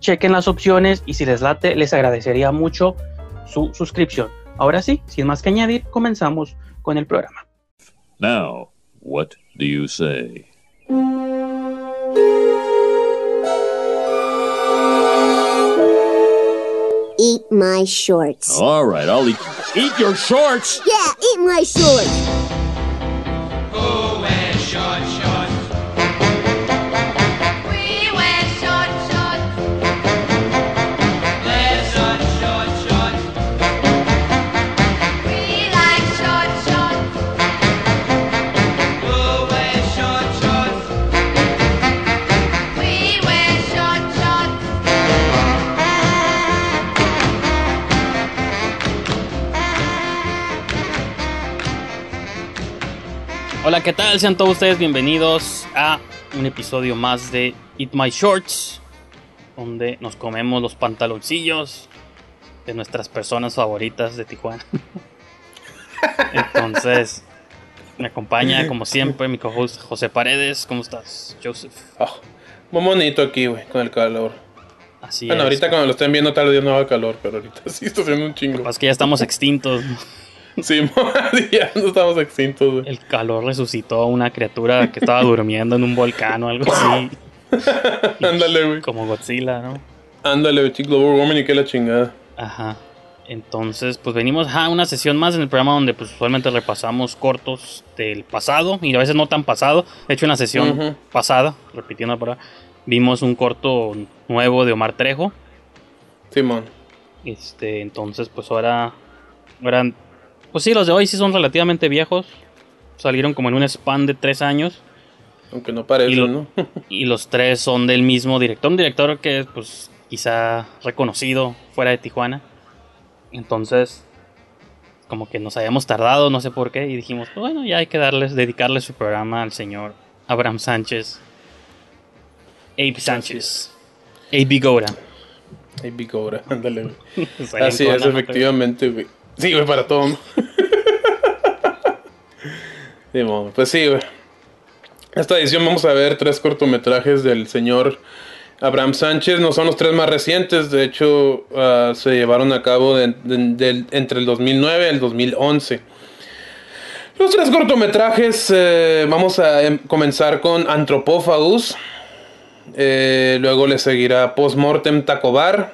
chequen las opciones y si les late, les agradecería mucho su suscripción. Ahora sí, sin más que añadir, comenzamos con el programa. Now, what do you say? Eat my shorts. All right, I'll eat. Eat your shorts! Yeah, eat my shorts. Hola, ¿qué tal? Sean todos ustedes bienvenidos a un episodio más de Eat My Shorts, donde nos comemos los pantaloncillos de nuestras personas favoritas de Tijuana. Entonces, me acompaña como siempre mi co-host José Paredes. ¿Cómo estás, Joseph? Ah, muy bonito aquí, güey, con el calor. Así bueno, es. ahorita cuando lo estén viendo tal vez no haga calor, pero ahorita sí está haciendo un Lo chingo. que pasa es que ya estamos extintos. Sí, ya no estamos extintos, güey. El calor resucitó a una criatura que estaba durmiendo en un volcán o algo así, Ándale, güey. como Godzilla, ¿no? Ándale, güey, chico, global warming y que la chingada. Ajá. Entonces, pues venimos a una sesión más en el programa donde pues usualmente repasamos cortos del pasado y a veces no tan pasado. De hecho, en la sesión pasada, repitiendo por ahí, vimos un corto nuevo de Omar Trejo. Simón. Este, entonces, pues ahora, ahora, pues sí, los de hoy sí son relativamente viejos. Salieron como en un span de tres años. Aunque no parece, Y lo- ¿no? Y los tres son del mismo director, un director que pues quizá reconocido fuera de Tijuana. Entonces, como que nos habíamos tardado, no sé por qué, y dijimos, pues, bueno, ya hay que darles, dedicarle su programa al señor Abraham Sánchez. Abe Sánchez. Abe Gora. Ay, bicobra, ándale, Así es, efectivamente, güey. Sí, güey, para todo. Simón, pues sí, güey. Esta edición vamos a ver tres cortometrajes del señor Abraham Sánchez. No son los tres más recientes, de hecho ah, se llevaron a cabo de- de- del- entre el 2009 y el 2011. Los tres cortometrajes, eh, vamos a em- comenzar con Anthropophagus, Eh, luego le seguirá Postmortem Tacobar.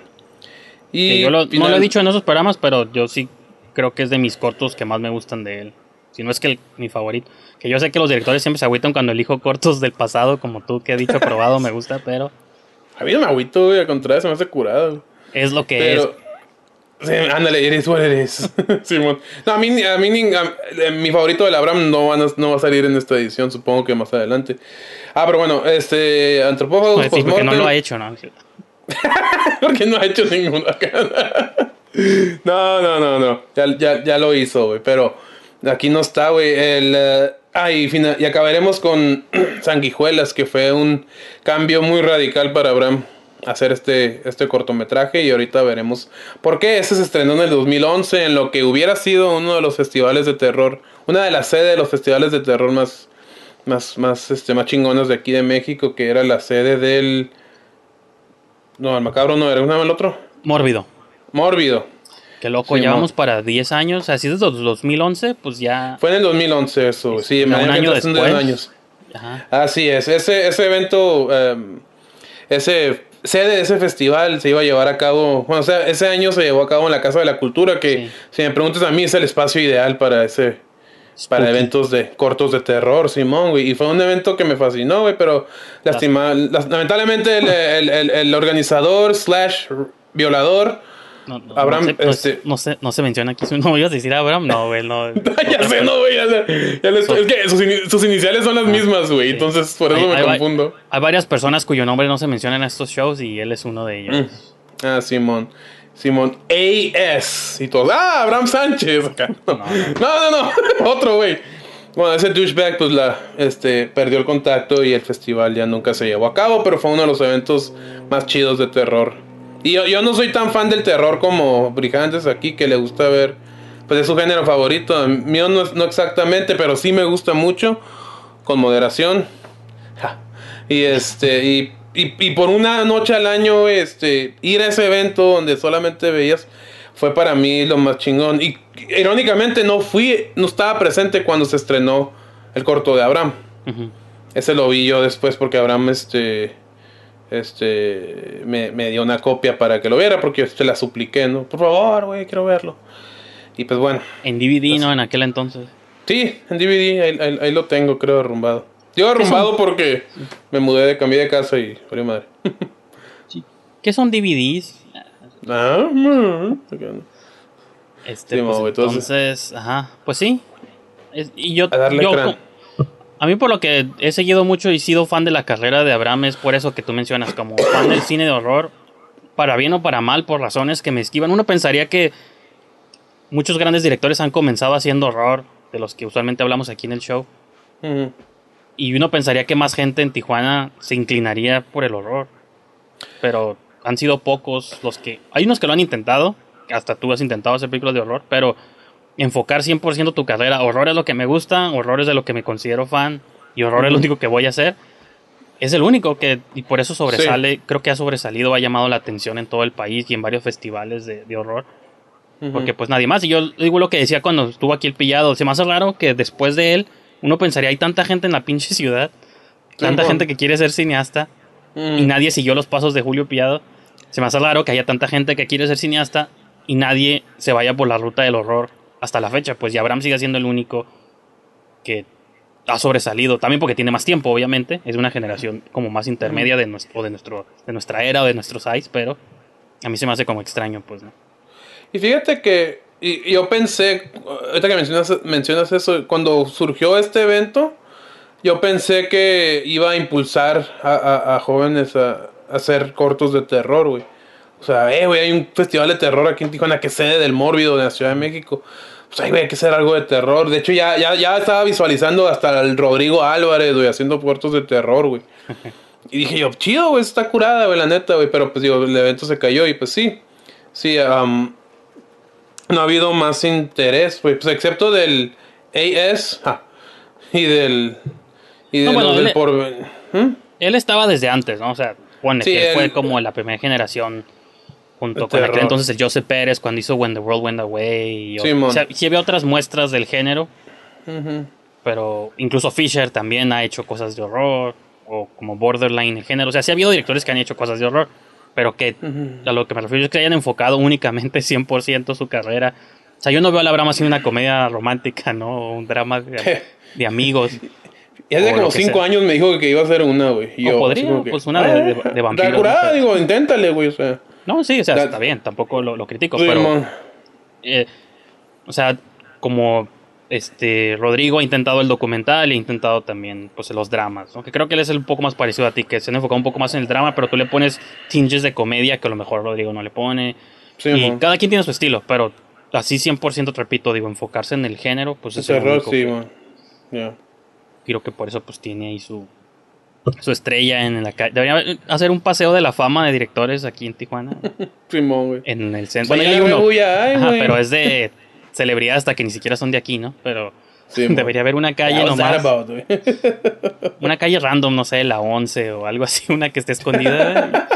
Y yo lo- no lo he dicho en esos programas, pero yo sí creo que es de mis cortos que más me gustan de él. Si no es que el- mi favorito. Que yo sé que los directores siempre se agüitan cuando elijo cortos del pasado, como tú que he dicho probado, me gusta, pero A mí no me agüito, güey. Al contrario, se me hace curado. es lo que Pero. Sí, ándale, eres what eres. Simón. No, a mí, a mí a- eh, mi favorito del Abraham no, van a- no va a salir en esta edición, supongo que más adelante. Ah, pero bueno, este. Antropófagos, es. Pues Sí, porque no lo ha hecho, ¿no? Porque no ha hecho ninguno acá. No, no, no, no. Ya, ya, ya lo hizo, güey. Pero aquí no está, güey. El. eh, ah, y, fina- y acabaremos con Sanguijuelas, que fue un cambio muy radical para Abraham hacer este, este cortometraje. Y ahorita veremos por qué. Este se estrenó en el 2011, en lo que hubiera sido uno de los festivales de terror. Una de las sedes de los festivales de terror más. Más, más, este, más chingonas de aquí de México, que era la sede del. No, el macabro no era, ¿cómo se llama el otro? Mórbido. Mórbido. Qué loco, Sí, ya mo- vamos para 10 años. Así desde los 2011, pues ya. Fue en el 2011 eso, sí, un año después. años. Ajá. Así es, ese, ese evento, em, ese sede de ese festival se iba a llevar a cabo, bueno, o sea, ese año se llevó a cabo en la Casa de la Cultura, que Sí. si me preguntas a mí es el espacio ideal para ese, para eventos de cortos de terror, Simón, güey. Y fue un evento que me fascinó, güey, pero lastima- las- lamentablemente el, el- el- el organizador slash violador, No, no, Abraham, no, se, este- no, se, no se menciona aquí su nombre. ¿Ibas a decir Abraham? No, güey, no. ya sé, no, güey, es que sus, ini- sus iniciales son las mismas, güey, entonces por eso Hay- me hay confundo. Hay varias personas cuyo nombre no se menciona en estos shows y él es uno de ellos. Ah, Simón. Simón AS. Y todos. Ah, Abraham Sánchez. Acá. No, no, no. no. Otro, güey. Bueno, ese douchebag, pues la, este, perdió el contacto y el festival ya nunca se llevó a cabo, pero fue uno de los eventos más chidos de terror. Y yo, yo no soy tan fan del terror como Brigantes aquí, que le gusta ver, pues es su género favorito. Mío no, no exactamente, pero sí me gusta mucho, con moderación. Ja. Y este, y, y, y por una noche al año, este, ir a ese evento donde solamente veías, fue para mí lo más chingón. Y irónicamente no fui, no estaba presente cuando se estrenó el corto de Abraham. Ese lo vi yo después porque Abraham, este, este, me, me dio una copia para que lo viera porque yo se la supliqué, ¿no? Por favor, güey, quiero verlo. Y pues bueno, En DVD, ¿no? En aquel entonces. Sí, en DVD, ahí, ahí- ahí lo tengo, creo, arrumbado. Digo arrumbado porque me mudé de cambié de casa y valió madre. ¿Qué son DVDs? Ah, Este, Sí, pues, entonces- entonces, ajá, pues sí. Es- y yo, A darle yo crán. A mí por lo que he seguido mucho y sido fan de la carrera de Abraham es por eso que tú mencionas, como fan del cine de horror, para bien o para mal, por razones que me esquivan. Uno pensaría que muchos grandes directores han comenzado haciendo horror, de los que usualmente hablamos aquí en el show, y uno pensaría que más gente en Tijuana se inclinaría por el horror. Pero han sido pocos los que... Hay unos que lo han intentado, hasta tú has intentado hacer películas de horror, pero enfocar 100% tu carrera, horror es lo que me gusta, horror es de lo que me considero fan, y horror es lo único que voy a hacer, es el único que, y por eso sobresale, creo que ha sobresalido, ha llamado la atención en todo el país y en varios festivales de, de horror. Porque pues nadie más. Y yo digo lo que decía cuando estuvo aquí el pillado. Se me hace raro que después de él, uno pensaría, hay tanta gente en la pinche ciudad. Tanta gente que quiere ser cineasta. Mm. Y nadie siguió los pasos de Julio Pillado. Se me hace raro que haya tanta gente que quiere ser cineasta. Y nadie se vaya por la ruta del horror hasta la fecha. Pues y Abraham sigue siendo el único que ha sobresalido. También porque tiene más tiempo, obviamente. Es una generación como más intermedia de, nuestro, de, nuestro, de nuestra era o de nuestros size. Pero a mí se me hace como extraño, pues, ¿no? Y fíjate que y, y yo pensé, ahorita que mencionas, mencionas eso, cuando surgió este evento, yo pensé que iba a impulsar a, a- a jóvenes a, a hacer cortos de terror, güey. O sea, eh, güey, hay un festival de terror aquí en Tijuana que es sede del Mórbido de la Ciudad de México. Pues, ay, güey, hay que hacer algo de terror. De hecho, ya, ya, ya estaba visualizando hasta el Rodrigo Álvarez, güey, haciendo cortos de terror, güey. Y dije yo, chido, güey, está curada, güey, la neta, güey. Pero pues digo, el evento se cayó y pues sí. Sí, am, no ha habido más interés, güey. Pues excepto del AS ja, y del. Y de No, bueno, del él- por. ¿Mm? Él estaba desde antes, ¿no? O sea, pone Sí, que él- fue como la primera generación junto De con aquel terror. entonces el Joseph Pérez cuando hizo When the World Went Away. Y, o- Simón. o sea, sí había otras muestras del género, Ujú. pero incluso Fisher también ha hecho cosas de horror. o como borderline el género. O sea, sí ha habido directores que han hecho cosas de horror, pero que a lo que me refiero es que hayan enfocado únicamente 100% su carrera. O sea, yo no veo a la Brahma haciendo una comedia romántica, ¿no? O un drama de, de amigos. Y hace O como lo que cinco sea. años me dijo que iba a hacer una, güey. O yo, podría, pues, una de- de- de "Ah, vampiros, está curada", digo, inténtale, güey, o sea. No, sí, o sea, está bien, tampoco lo, lo critico, pero... eh, o sea, como este Rodrigo ha intentado el documental y ha intentado también pues los dramas, ¿no? que creo que él es un poco más parecido a ti, que se han enfocado un poco más en el drama, pero tú le pones tinges de comedia que a lo mejor Rodrigo no le pone. Sí, y cada quien tiene su estilo, pero así 100% repito, digo, enfocarse en el género, pues es el Terror, único sí, que- man. Ya. creo que por eso pues tiene ahí su su estrella en la calle. Debería hacer un paseo de la fama de directores aquí en Tijuana, Simón, güey. en el centro. Bueno, hay uno. ay, Ajá, pero es de celebridad hasta que ni siquiera son de aquí, ¿no? Pero Sí, debería haber una calle nomás. about? Una calle random, no sé, la 11 o algo así, una que esté escondida.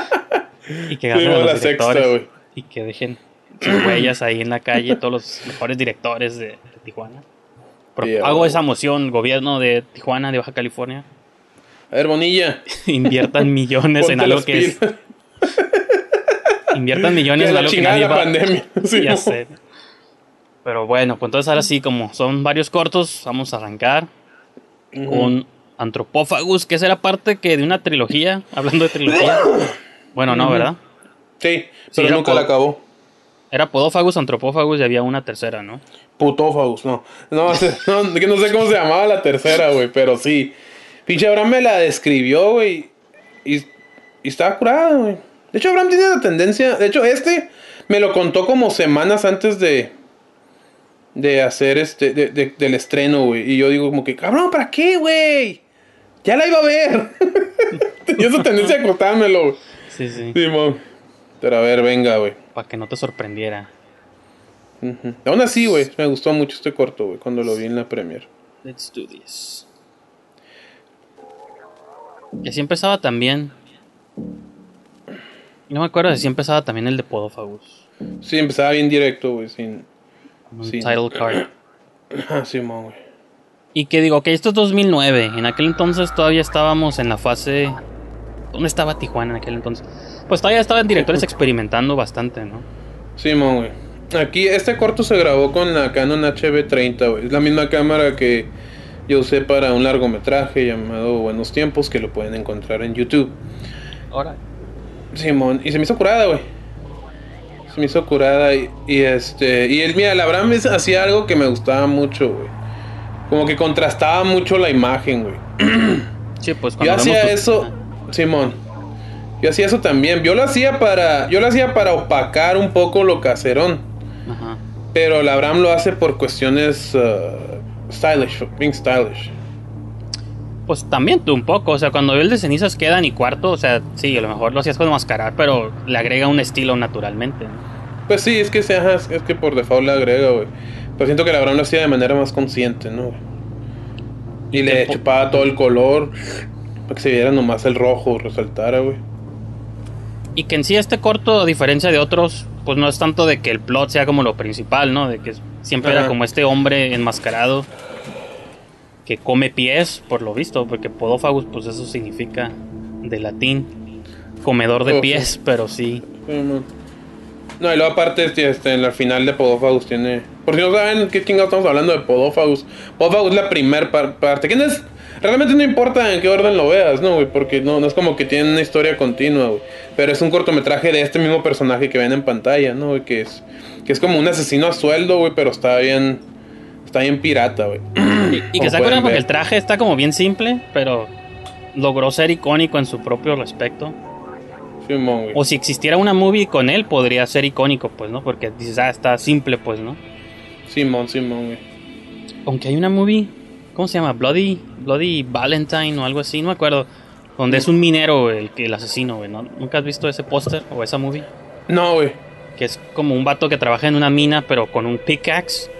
Y, y que Sí, mon, los la directores. y que dejen sus huellas ahí en la calle, todos los mejores directores de, de Tijuana. Pro- hago esa moción, gobierno de Tijuana, de Baja California, A ver, Bonilla. inviertan millones en algo que es, inviertan millones en algo que nadie la va pandemia. Sí, ya mon. sé. Pero bueno, pues entonces ahora sí, como son varios cortos, vamos a arrancar con Antropófagus, que esa era parte que de una trilogía, hablando de trilogía. Bueno, no, ¿verdad? Sí, pero nunca la acabó. Era Podófagus, Antropófagus y había una tercera, ¿no? Putófagos, no. No, no, no sé cómo se llamaba la tercera, güey, pero sí. Pinche Abraham me la describió, güey. Y, y estaba curada, güey. De hecho, Abraham tiene la tendencia. De hecho, este me lo contó como semanas antes de. De hacer este. de- de- del estreno, güey. Y yo digo, como que, cabrón, ¿para qué, güey? Ya la iba a ver. Tenía esa tendencia a contármelo, güey. Sí, sí. Simón. Pero a ver, venga, güey. Para que no te sorprendiera. Aún así, güey, me gustó mucho este corto, güey, cuando lo vi en la premier. Let's do this. Y así empezaba también. No me acuerdo si empezaba también el de Podófagus. Sí, empezaba bien directo, güey, sin... Un Sí. title card. Ah, Simón, güey. Y que digo, que esto es 2009. En aquel entonces todavía estábamos en la fase. ¿Dónde estaba Tijuana en aquel entonces? Pues todavía estaban directores experimentando bastante, ¿no? Simón, güey. Aquí, este corto se grabó con la Canon HB30, güey. Es la misma cámara que yo usé para un largometraje llamado Buenos Tiempos, que lo pueden encontrar en YouTube. Ahora. Simón, y se me hizo curada, güey. Se me hizo curada y, y este... Y él, mira, la Abraham hacía algo que me gustaba mucho, güey. Como que contrastaba mucho la imagen, güey. Sí, pues Yo cuando hacía vemos tu- eso, Simón. Yo hacía eso también. Yo lo hacía para, yo lo hacía para opacar un poco lo caserón. Ajá. Pero la Abraham lo hace por cuestiones uh, stylish, being stylish. Pues también tú un poco, o sea, cuando veo el de cenizas queda ni cuarto, o sea, sí, a lo mejor lo hacías con mascarar, pero le agrega un estilo naturalmente. ¿no? Pues sí, es que ajá, es que por default le agrega, güey. Pero siento que la Abraham lo hacía de manera más consciente, ¿no? Y le chupaba todo el color para que se viera nomás el rojo, resaltara, güey. Y que en sí este corto, a diferencia de otros, pues no es tanto de que el plot sea como lo principal, ¿no? De que siempre era como este hombre enmascarado que come pies, por lo visto, porque podófagus, pues eso significa de latín, comedor de Oh, pies, pero sí. No, y luego aparte, este, este, en la final de Podófagus tiene... Por si no saben qué chingados estamos hablando de Podófagus. Podófagus es la primer par- parte. ¿Quién es? Realmente no importa en qué orden lo veas, ¿no, güey? Porque no, no es como que tiene una historia continua, güey. Pero es un cortometraje de este mismo personaje que ven en pantalla, ¿no, güey? Que es, que es como un asesino a sueldo, güey, pero está bien... Está bien pirata, güey. Y, y que se acuerdan porque el traje está como bien simple, pero logró ser icónico en su propio respecto. Simón, güey. O si existiera una movie con él, podría ser icónico, pues, ¿no? Porque dices, ah, está simple, pues, ¿no? Simón, Simón, güey. Aunque hay una movie, ¿cómo se llama? Bloody, Bloody Valentine o algo así, no me acuerdo. Donde es un minero el, el asesino, güey, ¿no? ¿Nunca has visto ese póster o esa movie? No, güey. Que es como un vato que trabaja en una mina, pero con un pickaxe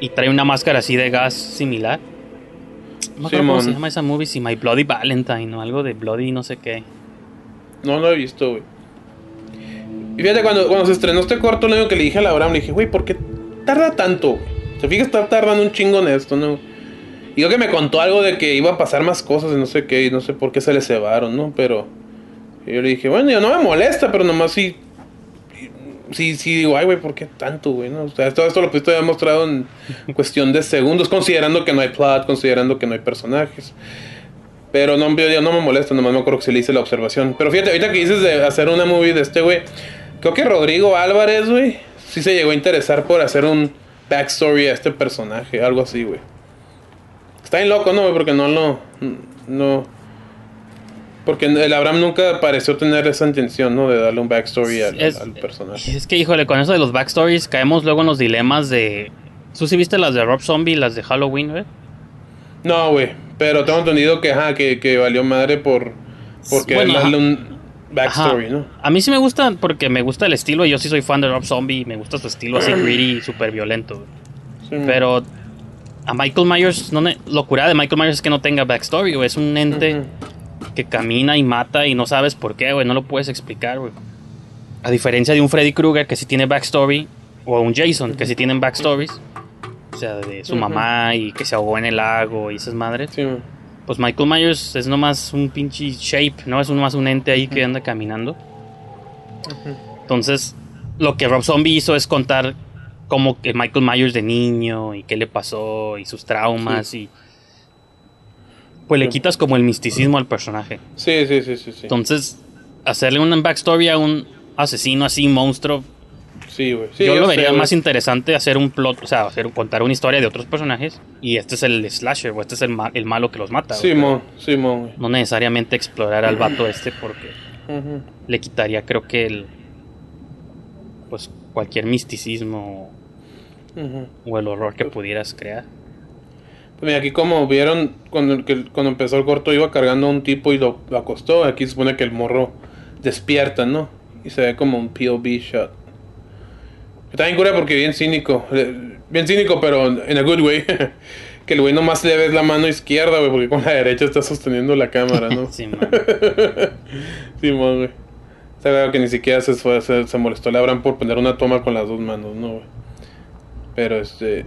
y trae una máscara así de gas similar. No me acuerdo cómo se llama esa movie, si My Bloody Valentine o algo de Bloody no sé qué. No lo he visto, güey. Y fíjate, cuando, cuando se estrenó este corto, lo único que le dije a la Abraham, le dije, güey, ¿por qué tarda tanto? ¿Te fijas? Está tardando un chingo en esto, ¿no? Y yo que me contó algo de que iba a pasar más cosas y no sé qué, y no sé por qué se le cebaron, ¿no? Pero yo le dije, bueno, yo no me molesta, pero nomás sí. Sí, sí, digo, ay, güey, ¿por qué tanto, güey? No? O sea, todo esto lo pudiste haber mostrado en cuestión de segundos, considerando que no hay plot, considerando que no hay personajes. Pero no, yo no me molesta, nomás me acuerdo que se le hice la observación. Pero fíjate, ahorita que dices de hacer una movie de este, güey, creo que Rodrigo Álvarez, güey, sí se llegó a interesar por hacer un backstory a este personaje, algo así, güey. Está bien loco, ¿no? Porque no lo. No. Porque el Abraham nunca pareció tener esa intención, ¿no? De darle un backstory al, Es- al personaje. Es que, híjole, con eso de los backstories caemos luego en los dilemas de... ¿Tú sí viste las de Rob Zombie, las de Halloween, güey? No, güey. Pero tengo entendido que, ajá, que, que valió madre por. Porque Bueno, darle un backstory, Ajá. ¿no? A mí sí me gusta porque me gusta el estilo y yo sí soy fan de Rob Zombie y me gusta su estilo así gritty y súper violento. güey. Sí, Pero a Michael Myers, no ne- lo cura de Michael Myers es que no tenga backstory, güey. Es un ente que camina y mata y no sabes por qué, güey. No lo puedes explicar, güey. A diferencia de un Freddy Krueger que sí tiene backstory o un Jason que sí tienen backstories. O sea, de su mamá y que se ahogó en el lago y esas madres. Sí. Pues Michael Myers es nomás un pinche shape, ¿no? Es nomás un ente ahí que anda caminando. Entonces, lo que Rob Zombie hizo es contar como que Michael Myers de niño y qué le pasó y sus traumas y... Pues le Sí. quitas como el misticismo al personaje. sí, sí, sí, sí, sí. Entonces, hacerle una backstory a un asesino así, monstruo, Sí, güey. Sí, yo, lo vería más interesante hacer un plot, o sea, hacer, contar una historia de otros personajes y este es el slasher o este es el, ma- el malo que los mata. Simón, Simón, güey. No necesariamente explorar al vato este porque le quitaría creo que el pues cualquier misticismo o el horror que pudieras crear. Pues mira, aquí como vieron cuando, que, cuando empezó el corto iba cargando a un tipo y lo, lo acostó. Aquí se supone que el morro despierta, ¿no? Y se ve como un POV shot. Está bien cura porque bien cínico. Bien cínico, pero en a good way. que el güey nomás le ves la mano izquierda, güey, porque con la derecha está sosteniendo la cámara, ¿no? Sí, man. Simón, güey. Está claro que ni siquiera se, fue- se, se molestó el Abraham por poner una toma con las dos manos, ¿no, güey? Pero este.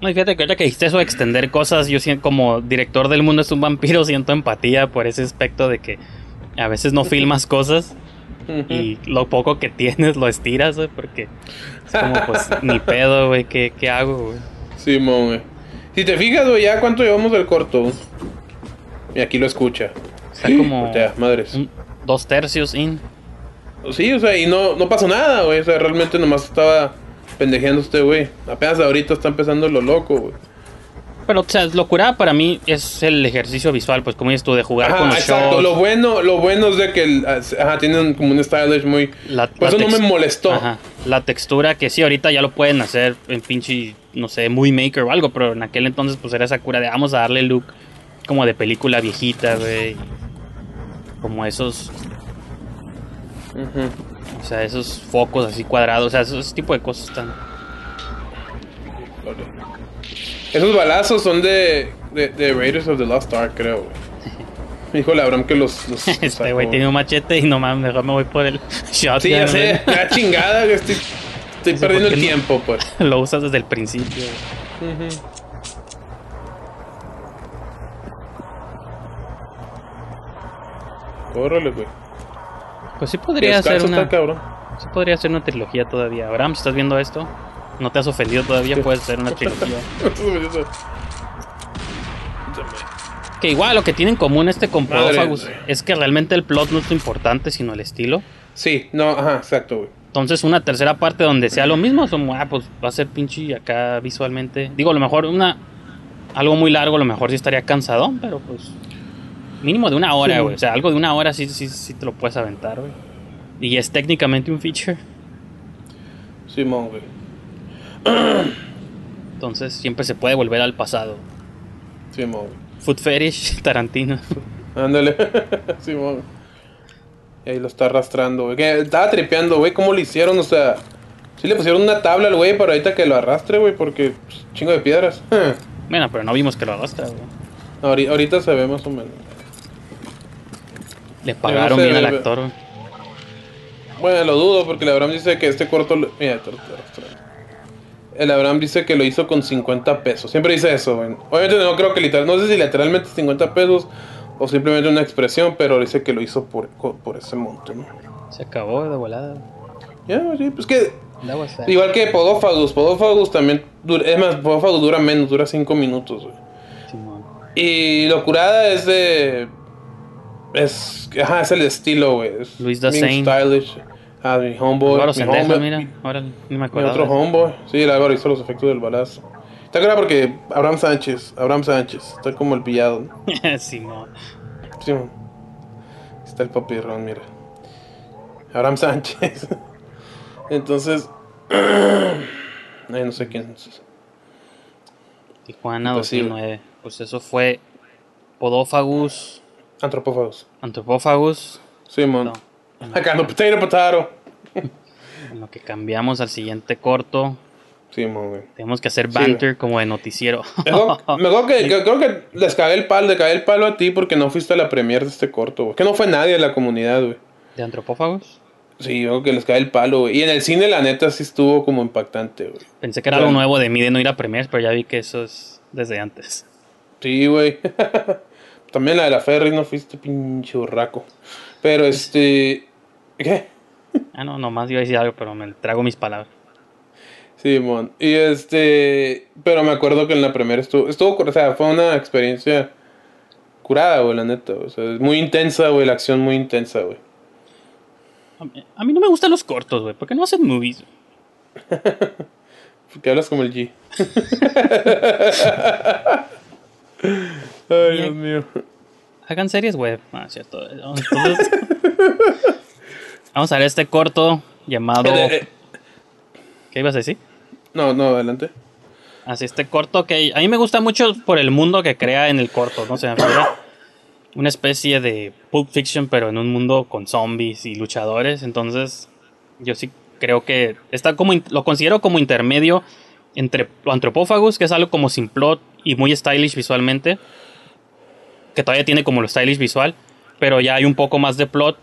No, y fíjate que ahorita que dijiste eso de extender cosas, yo siento como director del mundo es un vampiro, siento empatía por ese aspecto de que a veces no filmas cosas y lo poco que tienes lo estiras, güey, porque es como pues ni pedo, güey, ¿qué, qué hago, güey? Simón, güey. Si te fijas, güey, ya cuánto llevamos del corto. Y aquí lo escucha. Está como Voltea, madres. un- dos tercios in. Sí, o sea, y no, no pasó nada, güey. O sea, realmente nomás estaba pendejeando este güey. Apenas ahorita está empezando lo loco, güey. Pero, o sea, locura para mí es el ejercicio visual, pues como dices tú, de jugar con Ajá, los exacto. Lo bueno, lo bueno es de que el, ajá, tienen como un stylish muy. La- Por la eso no me molestó. Ajá. La textura que sí, ahorita ya lo pueden hacer en pinche, no sé, muy maker o algo, pero en aquel entonces pues era esa cura de vamos a darle look como de película viejita, güey. Como esos, o sea, esos focos así cuadrados, o sea, esos, ese tipo de cosas están... Esos balazos son de, de, de Raiders of the Lost Ark, creo, güey. Me dijo la Abraham que los. los Este güey tiene un machete y no mames, mejor me voy por el shotgun. Sí, ya sé. La chingada, estoy, estoy perdiendo ¿por el no? tiempo, pues. Lo usas desde el principio. güey. Córrele, güey. Pues sí podría ser una... cabrón. Sí podría ser una trilogía todavía. Abraham, si estás viendo esto, no te has ofendido todavía, puede ser una trilogía. Que igual lo que tiene en común este con es que realmente el plot no es lo importante, sino el estilo. Sí, no, ajá, exacto, güey. Entonces una tercera parte donde sea lo mismo, como, ah, pues va a ser pinche acá visualmente. Digo, a lo mejor una... Algo muy largo, a lo mejor sí estaría cansadón, pero pues... Mínimo de una hora, Sí. güey. O sea, algo de una hora sí, sí, sí te lo puedes aventar, güey. Y es técnicamente un feature. Simón, güey. Entonces siempre se puede volver al pasado. Simón. Food Fetish, Tarantino. Ándale. Simón. Y ahí lo está arrastrando, güey. Estaba tripeando, güey. ¿Cómo lo hicieron? O sea, sí le pusieron una tabla al güey para ahorita que lo arrastre, güey, porque pues, chingo de piedras. Bueno, pero no vimos que lo arrastra, güey. Ahori- ahorita se ve más o menos. Le pagaron sé, bien al actor. Bueno, lo dudo porque la Abraham dice que este corto. lo- Mira, lo el Abraham dice que lo hizo con 50 pesos. Siempre dice eso, güey. Obviamente no creo que literal, no sé si literalmente 50 pesos o simplemente una expresión, pero dice que lo hizo por, por ese monto, ¿no? Se acabó de volada. Ya, sí, pues que igual que Podófagus, Podófagus también dura, es más, Podófagus dura menos, dura 5 minutos, güey. Y Locurada es de es ajá, es el estilo, güey. Luis da bien Saint. stylish. Ah, mi homeboy, Álvaro mi homeboy- mira. Ahora ni me Mi acuerdo. otro homeboy. Sí, el Álvaro hizo los efectos del balazo. Está claro porque Abraham Sánchez, Abraham Sánchez, está como el pillado. ¿no? Simón. Sí, man. está el papirrón, mira. Abraham Sánchez. Entonces, ay, no sé quién es. Tijuana Pues sí, 2009. Pues eso fue Podófagus, Antropófagos. Antropófagus. Sí, man. No. Acá no, potato, potato. En lo que cambiamos al siguiente corto. Sí, man, güey. Tenemos que hacer Sí, banter como de noticiero. Me acuerdo- me acuerdo que, que- creo que les cagué el palo, le cagué el palo a ti porque no fuiste a la premier de este corto, güey. Que no fue nadie de la comunidad, güey. ¿De Antropófagos? Sí, yo creo que les cae el palo, güey. Y en el cine, la neta, sí estuvo como impactante, güey. Pensé que era algo nuevo de mí de no ir a premiers, pero ya vi que eso es desde antes. Sí, güey. También la de la Ferry no fuiste pinche borraco. Pero este. ¿Qué? Ah, no, nomás iba a decir algo, pero me trago mis palabras. Sí, mon. Y este. Pero me acuerdo que en la primera estuvo. Estuvo. O sea, fue una experiencia curada, güey, la neta. O sea, es muy intensa, güey. La acción muy intensa, güey. A mí, a mí no me gustan los cortos, güey. ¿Por qué no hacen movies? Porque hablas como el G. Ay, Dios mío. Hagan series web. Ah, cierto. Entonces, vamos a ver este corto llamado. Eh, eh, ¿Qué ibas a decir? No, no, adelante. Así, este corto que a mí me gusta mucho por el mundo que crea en el corto, ¿no? Se me figura una especie de Pulp Fiction, pero en un mundo con zombies y luchadores. Entonces, yo sí creo que está como, lo considero como intermedio entre Antropófagos, que es algo como sin plot y muy stylish visualmente, que todavía tiene como lo stylish visual, pero ya hay un poco más de plot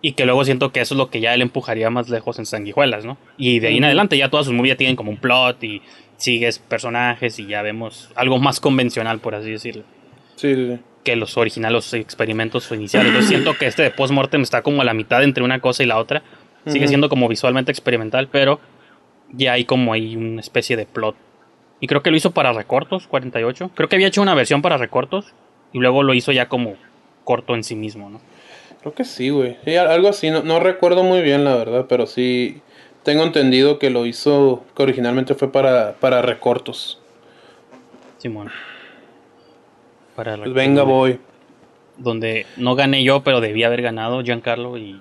y que luego siento que eso es lo que ya él empujaría más lejos en Sanguijuelas, ¿no? Y de ahí en adelante ya todas sus movies ya tienen como un plot y sigues personajes y ya vemos algo más convencional, por así decirlo, Sí, sí, sí. que los originales, los experimentos iniciales. Yo siento que este de Postmortem está como a la mitad entre una cosa y la otra. Sigue siendo como visualmente experimental, pero ya hay como ahí una especie de plot. Y creo que lo hizo para recortos, 48. Creo que había hecho una versión para recortos y luego lo hizo ya como corto en sí mismo, ¿no? Creo que sí, güey. Sí, algo así. No, no recuerdo muy bien, la verdad. Pero sí. Tengo entendido que lo hizo. Que originalmente fue para, para recortos. Simón. Para Pues venga, voy. Donde no gané yo, pero debía haber ganado Giancarlo y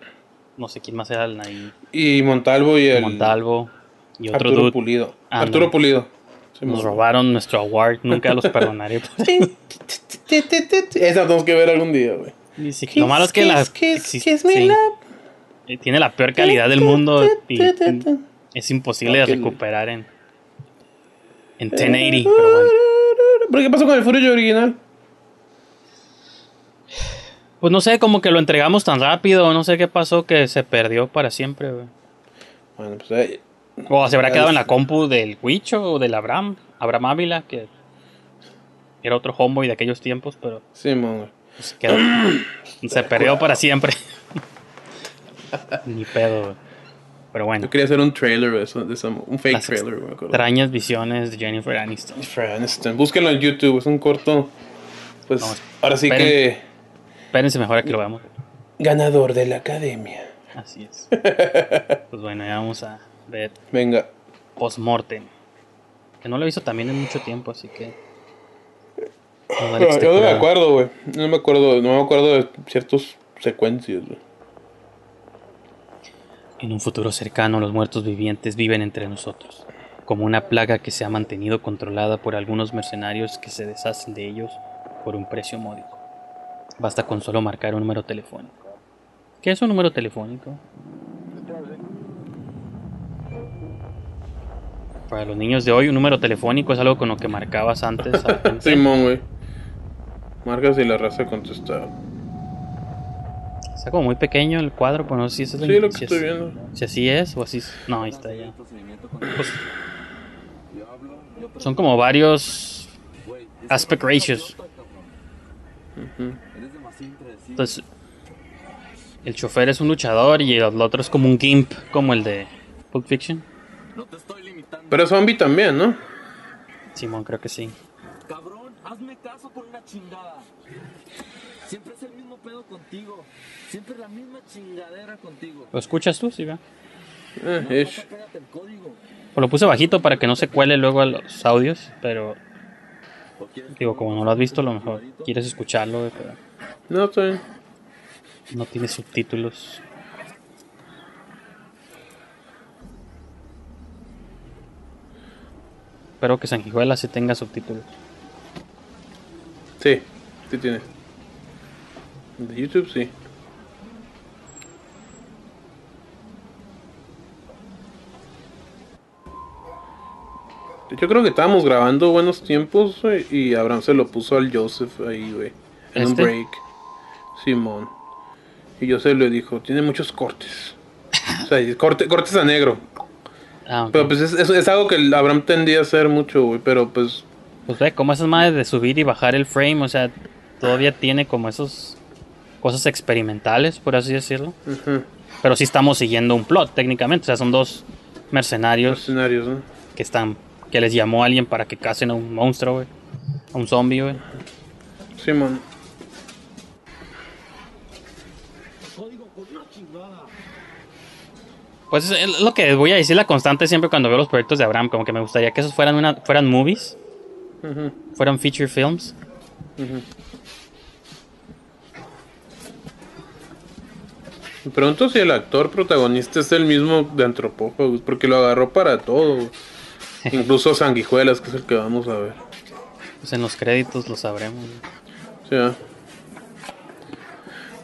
no sé quién más era el ahí, Y Montalvo y el. Montalvo y otro Arturo dude. Pulido. Ah, Arturo no. Pulido. Sí, Nos robaron nuestro award, nunca los perdonaré. Esa tenemos que ver algún día, güey. Sí, lo malo es que la sí, eh, tiene la peor calidad del mundo y es imposible de recuperar en en 1080, pero bueno. ¿Pero qué pasó con el Fury original? Pues no sé, como que lo entregamos tan rápido, no sé qué pasó que se perdió para siempre, güey. Bueno, pues eh, O se habrá quedado en la compu del Huicho o del Abraham, Abraham Ávila, que era otro homeboy de aquellos tiempos, pero sí, güey. pues, quedó. se perdió para siempre. Ni pedo, güey. Pero bueno, Yo quería hacer un trailer de eso, de esa- un fake Las trailer, me acuerdo. extrañas visiones de Jennifer Aniston. Jennifer Aniston. Búsquenlo en YouTube, es un corto. Pues No, ahora sí esperen. que. Espérense mejor a que lo veamos. Ganador de la academia. Así es. Pues bueno, ya vamos a ver Venga. Postmortem. Que no lo he visto también en mucho tiempo, así que. No, va a yo no me acuerdo, güey. No me acuerdo, no me acuerdo de ciertas secuencias, güey. En un futuro cercano, los muertos vivientes viven entre nosotros, como una plaga que se ha mantenido controlada por algunos mercenarios que se deshacen de ellos por un precio módico. Basta con solo marcar un número telefónico. ¿Qué es un número telefónico? Para los niños de hoy, un número telefónico es algo con lo que marcabas antes. Simón, güey. Marcas y la raza contestaba. Está como muy pequeño el cuadro, pero no sé si eso es Sí, lo que si estoy es- viendo. Si así es o así es. No, ahí está ya. Pues, Son como varios aspect ratios. Entonces, el chofer es un luchador y el otro es como un gimp, como el de Pulp Fiction. Pero zombie también, ¿no? Simón, creo que sí. Cabrón, hazme caso con una chingada. Siempre es el mismo pedo contigo. Siempre la misma chingadera contigo. ¿Lo escuchas tú? Sí, va. Eh, el código. Pues lo puse bajito para que no se cuele luego a los audios, pero digo, como no lo has visto, a lo mejor quieres escucharlo, pero No, bien. no tiene subtítulos. Espero que Sanguijuela sí tenga subtítulos. Sí, sí tiene. De YouTube sí. Yo creo que estábamos grabando buenos tiempos, y Abraham se lo puso al Joseph ahí, güey. En un ¿Este? break. Simón. Y Joseph le dijo, tiene muchos cortes. o sea, corte- cortes a negro. Ah. Pero pues es, es- es algo que el Abraham tendía a hacer mucho, güey. Pero pues Pues ve, como esas madres de subir y bajar el frame, o sea, todavía tiene como esos cosas experimentales, por así decirlo. Pero sí estamos siguiendo un plot, técnicamente. O sea, son dos mercenarios que están que les llamó a alguien para que casen a un monstruo, güey. A un zombie, güey. Simón. Pues es lo que voy a decir la constante siempre cuando veo los proyectos de Abraham, como que me gustaría que esos fueran una, fueran movies, fueran feature films. Me pregunto si el actor protagonista es el mismo de Antropófagos, porque lo agarró para todo. Incluso Sanguijuelas, que es el que vamos a ver. Pues en los créditos lo sabremos. sea.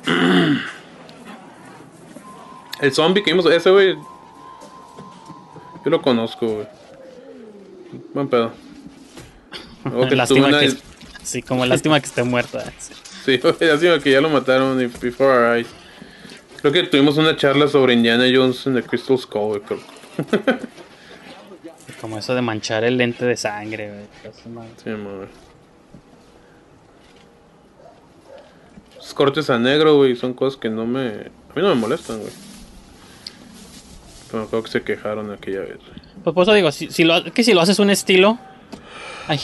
El zombie que vimos, ese güey. Yo lo conozco, güey. Buen pedo. Que lástima tuvo una- que sí, como lástima que esté muerta. Sí. Sí, lástima que ya lo mataron y- before our eyes. Creo que tuvimos una charla sobre Indiana Jones en The Crystal Skull, güey, creo. Como eso de manchar el lente de sangre, güey. Sí, madre. Esos cortes a negro, güey, son cosas que no me... A mí no me molestan, güey. Pero creo que se quejaron aquella vez. Pues por eso digo, si, si lo, que si lo haces un estilo, hay,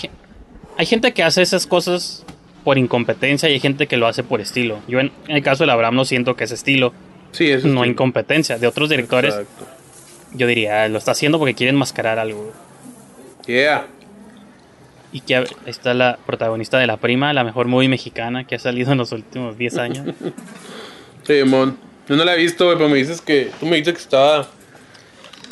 hay gente que hace esas cosas por incompetencia y hay gente que lo hace por estilo. Yo en, en el caso del Abraham no siento que es estilo, Sí, eso no sí. incompetencia. De otros directores, Exacto. yo diría, "Ah, lo está haciendo porque quieren mascarar algo. güey". Yeah. Y que ahí está la protagonista de La Prima, la mejor movie mexicana que ha salido en los últimos 10 años. Sí, mon. Yo no la he visto, güey, pero me dices que... Tú me dices que estaba...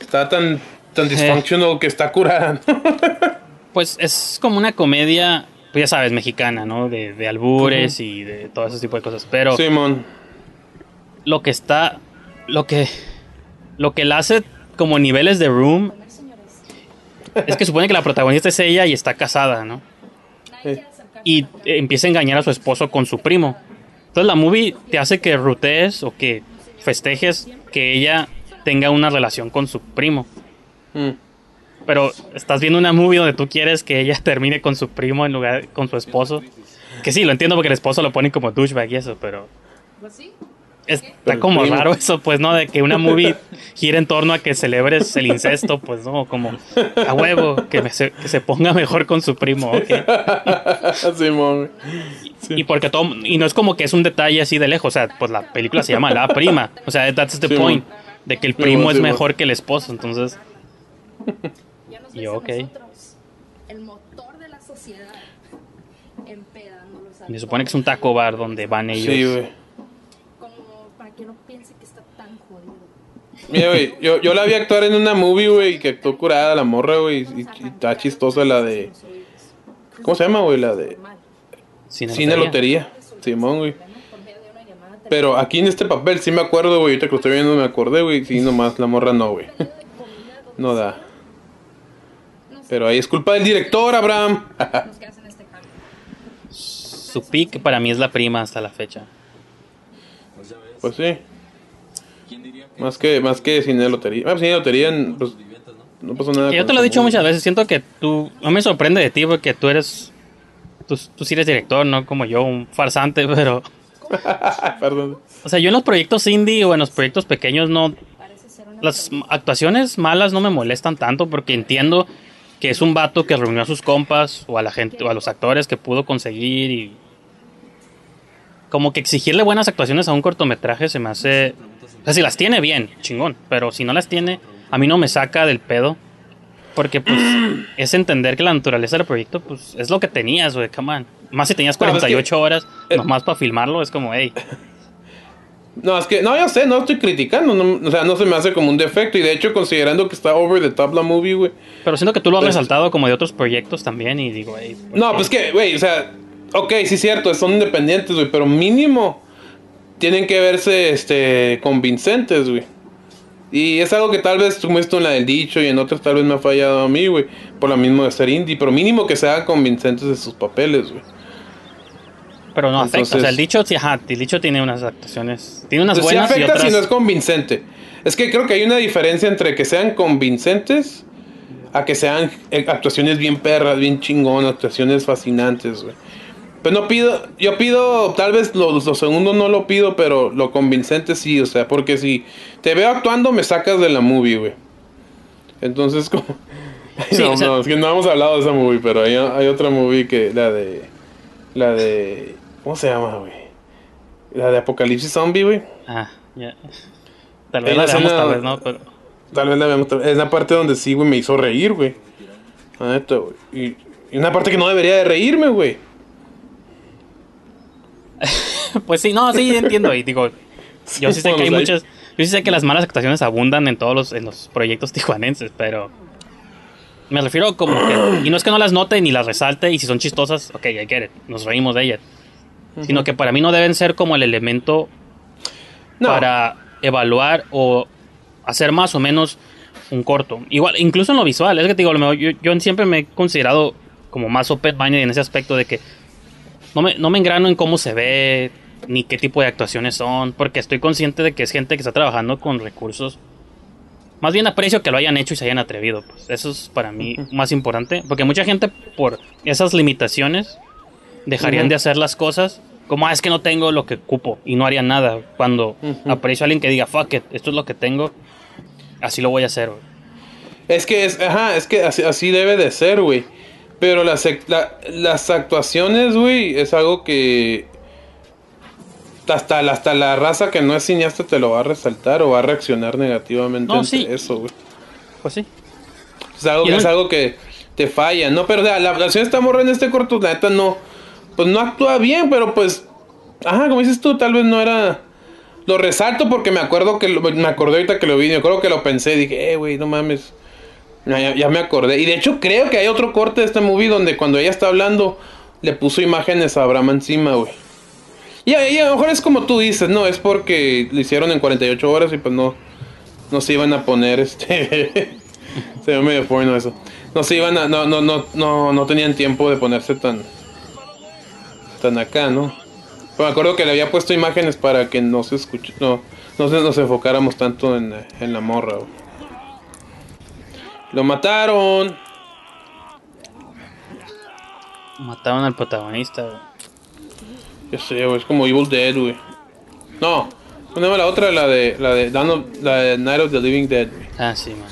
Estaba tan... Tan dysfunctional que está curada. Pues es como una comedia, pues ya sabes, mexicana, ¿no? De, de albures y de todo ese tipo de cosas. Pero Sí, mon. lo que está, lo que, lo que la hace como niveles de Room es que supone que la protagonista es ella y está casada, ¿no? Y eh, empieza a engañar a su esposo con su primo. Entonces la movie te hace que rutees o que festejes que ella tenga una relación con su primo. Mm. Pero estás viendo una movie donde tú quieres que ella termine con su primo en lugar con su esposo. Que sí, lo entiendo porque el esposo lo pone como douchebag y eso, pero está Pero el como raro eso, pues, ¿no? De que una movie gira en torno a que celebres el incesto, pues, ¿no? Como a huevo, que, me se, que se ponga mejor con su primo, ok. sí, mon. Y porque todo, y no es como que es un detalle así de lejos, o sea, pues la película se llama La Prima, o sea, that's the Sí, point. De que el primo es sí, mejor que el esposo, entonces, Ya nos Y ok. nosotros, el motor de la sociedad, se supone que es un taco bar donde van ellos. Sí, güey. Como para que no piense que está tan jodido. Mira, güey, yo, yo la vi actuar en una movie, güey, que actuó curada la morra, güey, y, y está chistosa la de... ¿Cómo se llama, güey? La de Cine, Cine Lotería. Simón, güey. Pero aquí en este papel sí me acuerdo, güey, ahorita que lo estoy viendo me acordé, güey, sí, nomás la morra no, güey. No da. Pero ahí es culpa del director, Abraham. Este. Su pick para mí es la prima hasta la fecha. Pues sí. Más que, más que cine de lotería. Ah, cine de lotería, pues, no pasó nada. Yo te lo he dicho muchas veces, siento que tú, no me sorprende de ti porque tú eres, tú, tú sí eres director, no como yo, un farsante, pero, Perdón. o sea, yo en los proyectos indie o en los proyectos pequeños no, las actuaciones malas no me molestan tanto porque entiendo que es un vato que reunió a sus compas o a la gente o a los actores que pudo conseguir y como que exigirle buenas actuaciones a un cortometraje se me hace o sea si las tiene bien chingón pero si no las tiene a mí no me saca del pedo porque pues es entender que la naturaleza del proyecto pues es lo que tenías güey come on. Más si tenías No, es que- 48 horas eh, nomás para filmarlo es como hey No, es que, no, yo sé, no estoy criticando, no, o sea, no se me hace como un defecto, y de hecho, considerando que está over the top la movie, güey. pero siento que tú lo has Pues- resaltado como de otros proyectos también y digo hey ¿por No, qué? pues que, güey, o sea, ok, sí es cierto, son independientes, güey, pero mínimo tienen que verse, este, convincentes, güey. Y es algo que tal vez tú esto en la del dicho y en otras tal vez me ha fallado a mí, güey, por lo mismo de ser indie, pero mínimo que sean convincentes de sus papeles, güey. Pero no afecta. O sea, el dicho, sí, ajá, el dicho tiene unas actuaciones. Tiene unas Pues sí buenas y afecta otras. si no es convincente. Es que creo que hay una diferencia entre que sean convincentes a que sean eh, actuaciones bien perras, bien chingonas, actuaciones fascinantes, güey. Pero no pido, yo pido, tal vez lo, lo segundo no lo pido, pero lo convincente sí, o sea, porque si te veo actuando me sacas de la movie, güey. Entonces, como... Sí, no, o sea- no, es que no hemos hablado de esa movie, pero hay, hay otra movie que, la de... La de... ¿Cómo se llama, güey? La de Apocalipsis Zombie, güey. Ah, ya. Tal vez la veamos, tal vez no, pero. Tal vez la veamos. tal- Es la parte donde sí, güey, me hizo reír, güey. La neta, güey. Y, y una parte que no debería de reírme, güey. Pues sí, no, sí, entiendo. Y digo, yo sí sé que hay Bueno, muchas. Yo sí sé que las malas actuaciones abundan en todos los, en los proyectos tijuanenses, pero. Me refiero como que. Y no es que no las note ni las resalte, y si son chistosas, ok, I get it. Nos reímos de ellas. Sino que para mí no deben ser como el elemento No. para evaluar o hacer más o menos un corto. Igual, incluso en lo visual, es que te digo, yo, yo siempre me he considerado como más open minded en ese aspecto de que no me, no me engrano en cómo se ve ni qué tipo de actuaciones son, porque estoy consciente de que es gente que está trabajando con recursos. Más bien aprecio que lo hayan hecho y se hayan atrevido. Pues eso es para mí más importante, porque mucha gente por esas limitaciones dejarían de hacer las cosas como, ah, es que no tengo lo que cupo y no harían nada. Cuando Ujú. aprecio a alguien que diga, fuck it, esto es lo que tengo, así lo voy a hacer. güey". Es que es, ajá, es que así, así debe de ser, güey. Pero las, la- las actuaciones, güey, es algo que hasta, la- hasta la raza que no es cineasta te lo va a resaltar o va a reaccionar negativamente No, sí. eso, güey. Pues sí. Es algo, es algo que te falla, ¿no? Pero la actuación de esta morra en este corto, la neta no. Pues no actúa bien, pero pues. Ajá, como dices tú, tal vez no era. Lo resalto porque me acuerdo que. lo- me acordé ahorita que lo vi, me acuerdo que lo pensé. Dije, eh, güey, no mames. Ya, me acordé. Y de hecho, creo que hay otro corte de este movie donde cuando ella está hablando, le puso imágenes a Abraham encima, güey. Y, y a lo mejor es como tú dices, ¿no? Es porque lo hicieron en 48 horas y pues no. No se iban a poner este. Se ve medio porno eso. No se iban a. No, no, no, no, no tenían tiempo de ponerse tan. Tan acá, ¿no? Pero me acuerdo que le había puesto imágenes para que no se escuche. No, no se- nos enfocáramos tanto en, en la morra. Lo mataron. Mataron al protagonista. güey. Ya sé, güey. Es como Evil Dead, güey. No. ¿Cómo se llama la otra? La de. La de, Dawn of- la de Night of the Living Dead, güey. Ah, sí, man.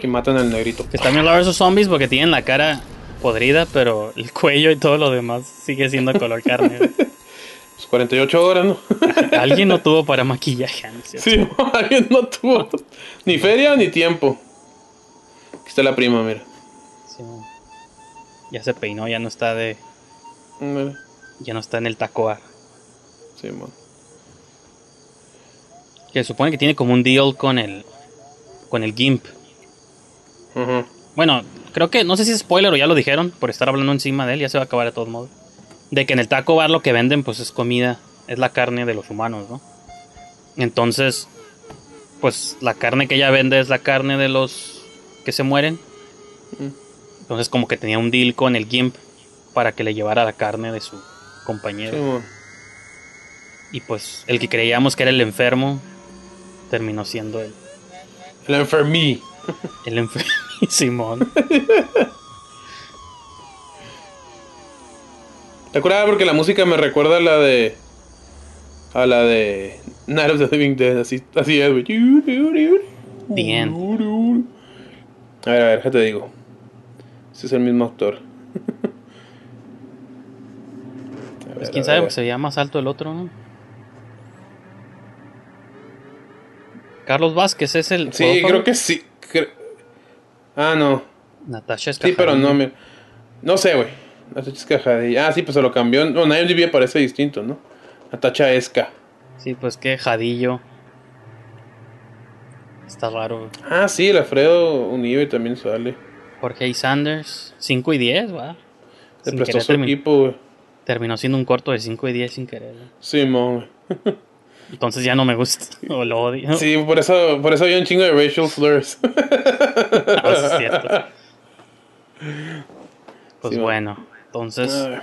Que matan al negrito. Que están bien raros esos zombies porque tienen la cara podrida, pero el cuello y todo lo demás sigue siendo color carne. Pues 48 horas, ¿no? Alguien no tuvo para maquillaje. ¿no? Sí, alguien no tuvo ni feria ni tiempo. Aquí está la prima, mira. Sí. Ya se peinó, ya no está de. Mira. Ya no está en el tacoa. Sí, man. Que supone que tiene como un deal con el. con el GIMP. Ujú. Bueno, creo que, no sé si es spoiler o ya lo dijeron por estar hablando encima de él, ya se va a acabar de todos modos. De que en el taco bar lo que venden pues es comida, es la carne de los humanos, ¿no? Entonces, pues la carne que ella vende es la carne de los que se mueren. Entonces como que tenía un deal con el GIMP para que le llevara la carne de su Sí, compañero. Y pues el que creíamos que era el enfermo terminó siendo él. El enfermí. El enfermísimo. ¿Te acuerdas? Porque la música me recuerda a la de. A la de. Night of the Living Dead. Así, así es, güey. Bien. A ver, a ver, ya te digo. Este es el mismo actor. Pues ver, quién a sabe, porque se veía más alto el otro, ¿no? Carlos Vázquez es el. Sí, creo que sí. Cre- Ah, no. Natasha Sí, pero no, me... no sé, güey. Natacha Escajadilla. Ah, sí, pues se lo cambió. No, en IMDb parece distinto, ¿no? Natacha Esca. Sí, pues que Jadillo. Está raro. Ah, sí, el Alfredo Unive también sale. Jorge Sanders, 5 y 10, va. Se prestó su termi- equipo, güey. Terminó siendo un corto de 5 y 10 sin querer. güey. Sí. Entonces ya no me gusta. O lo odio. Sí, por eso, por eso hay un chingo de racial slurs. Ah, sí es cierto. Pues Sí, bueno, entonces Ah,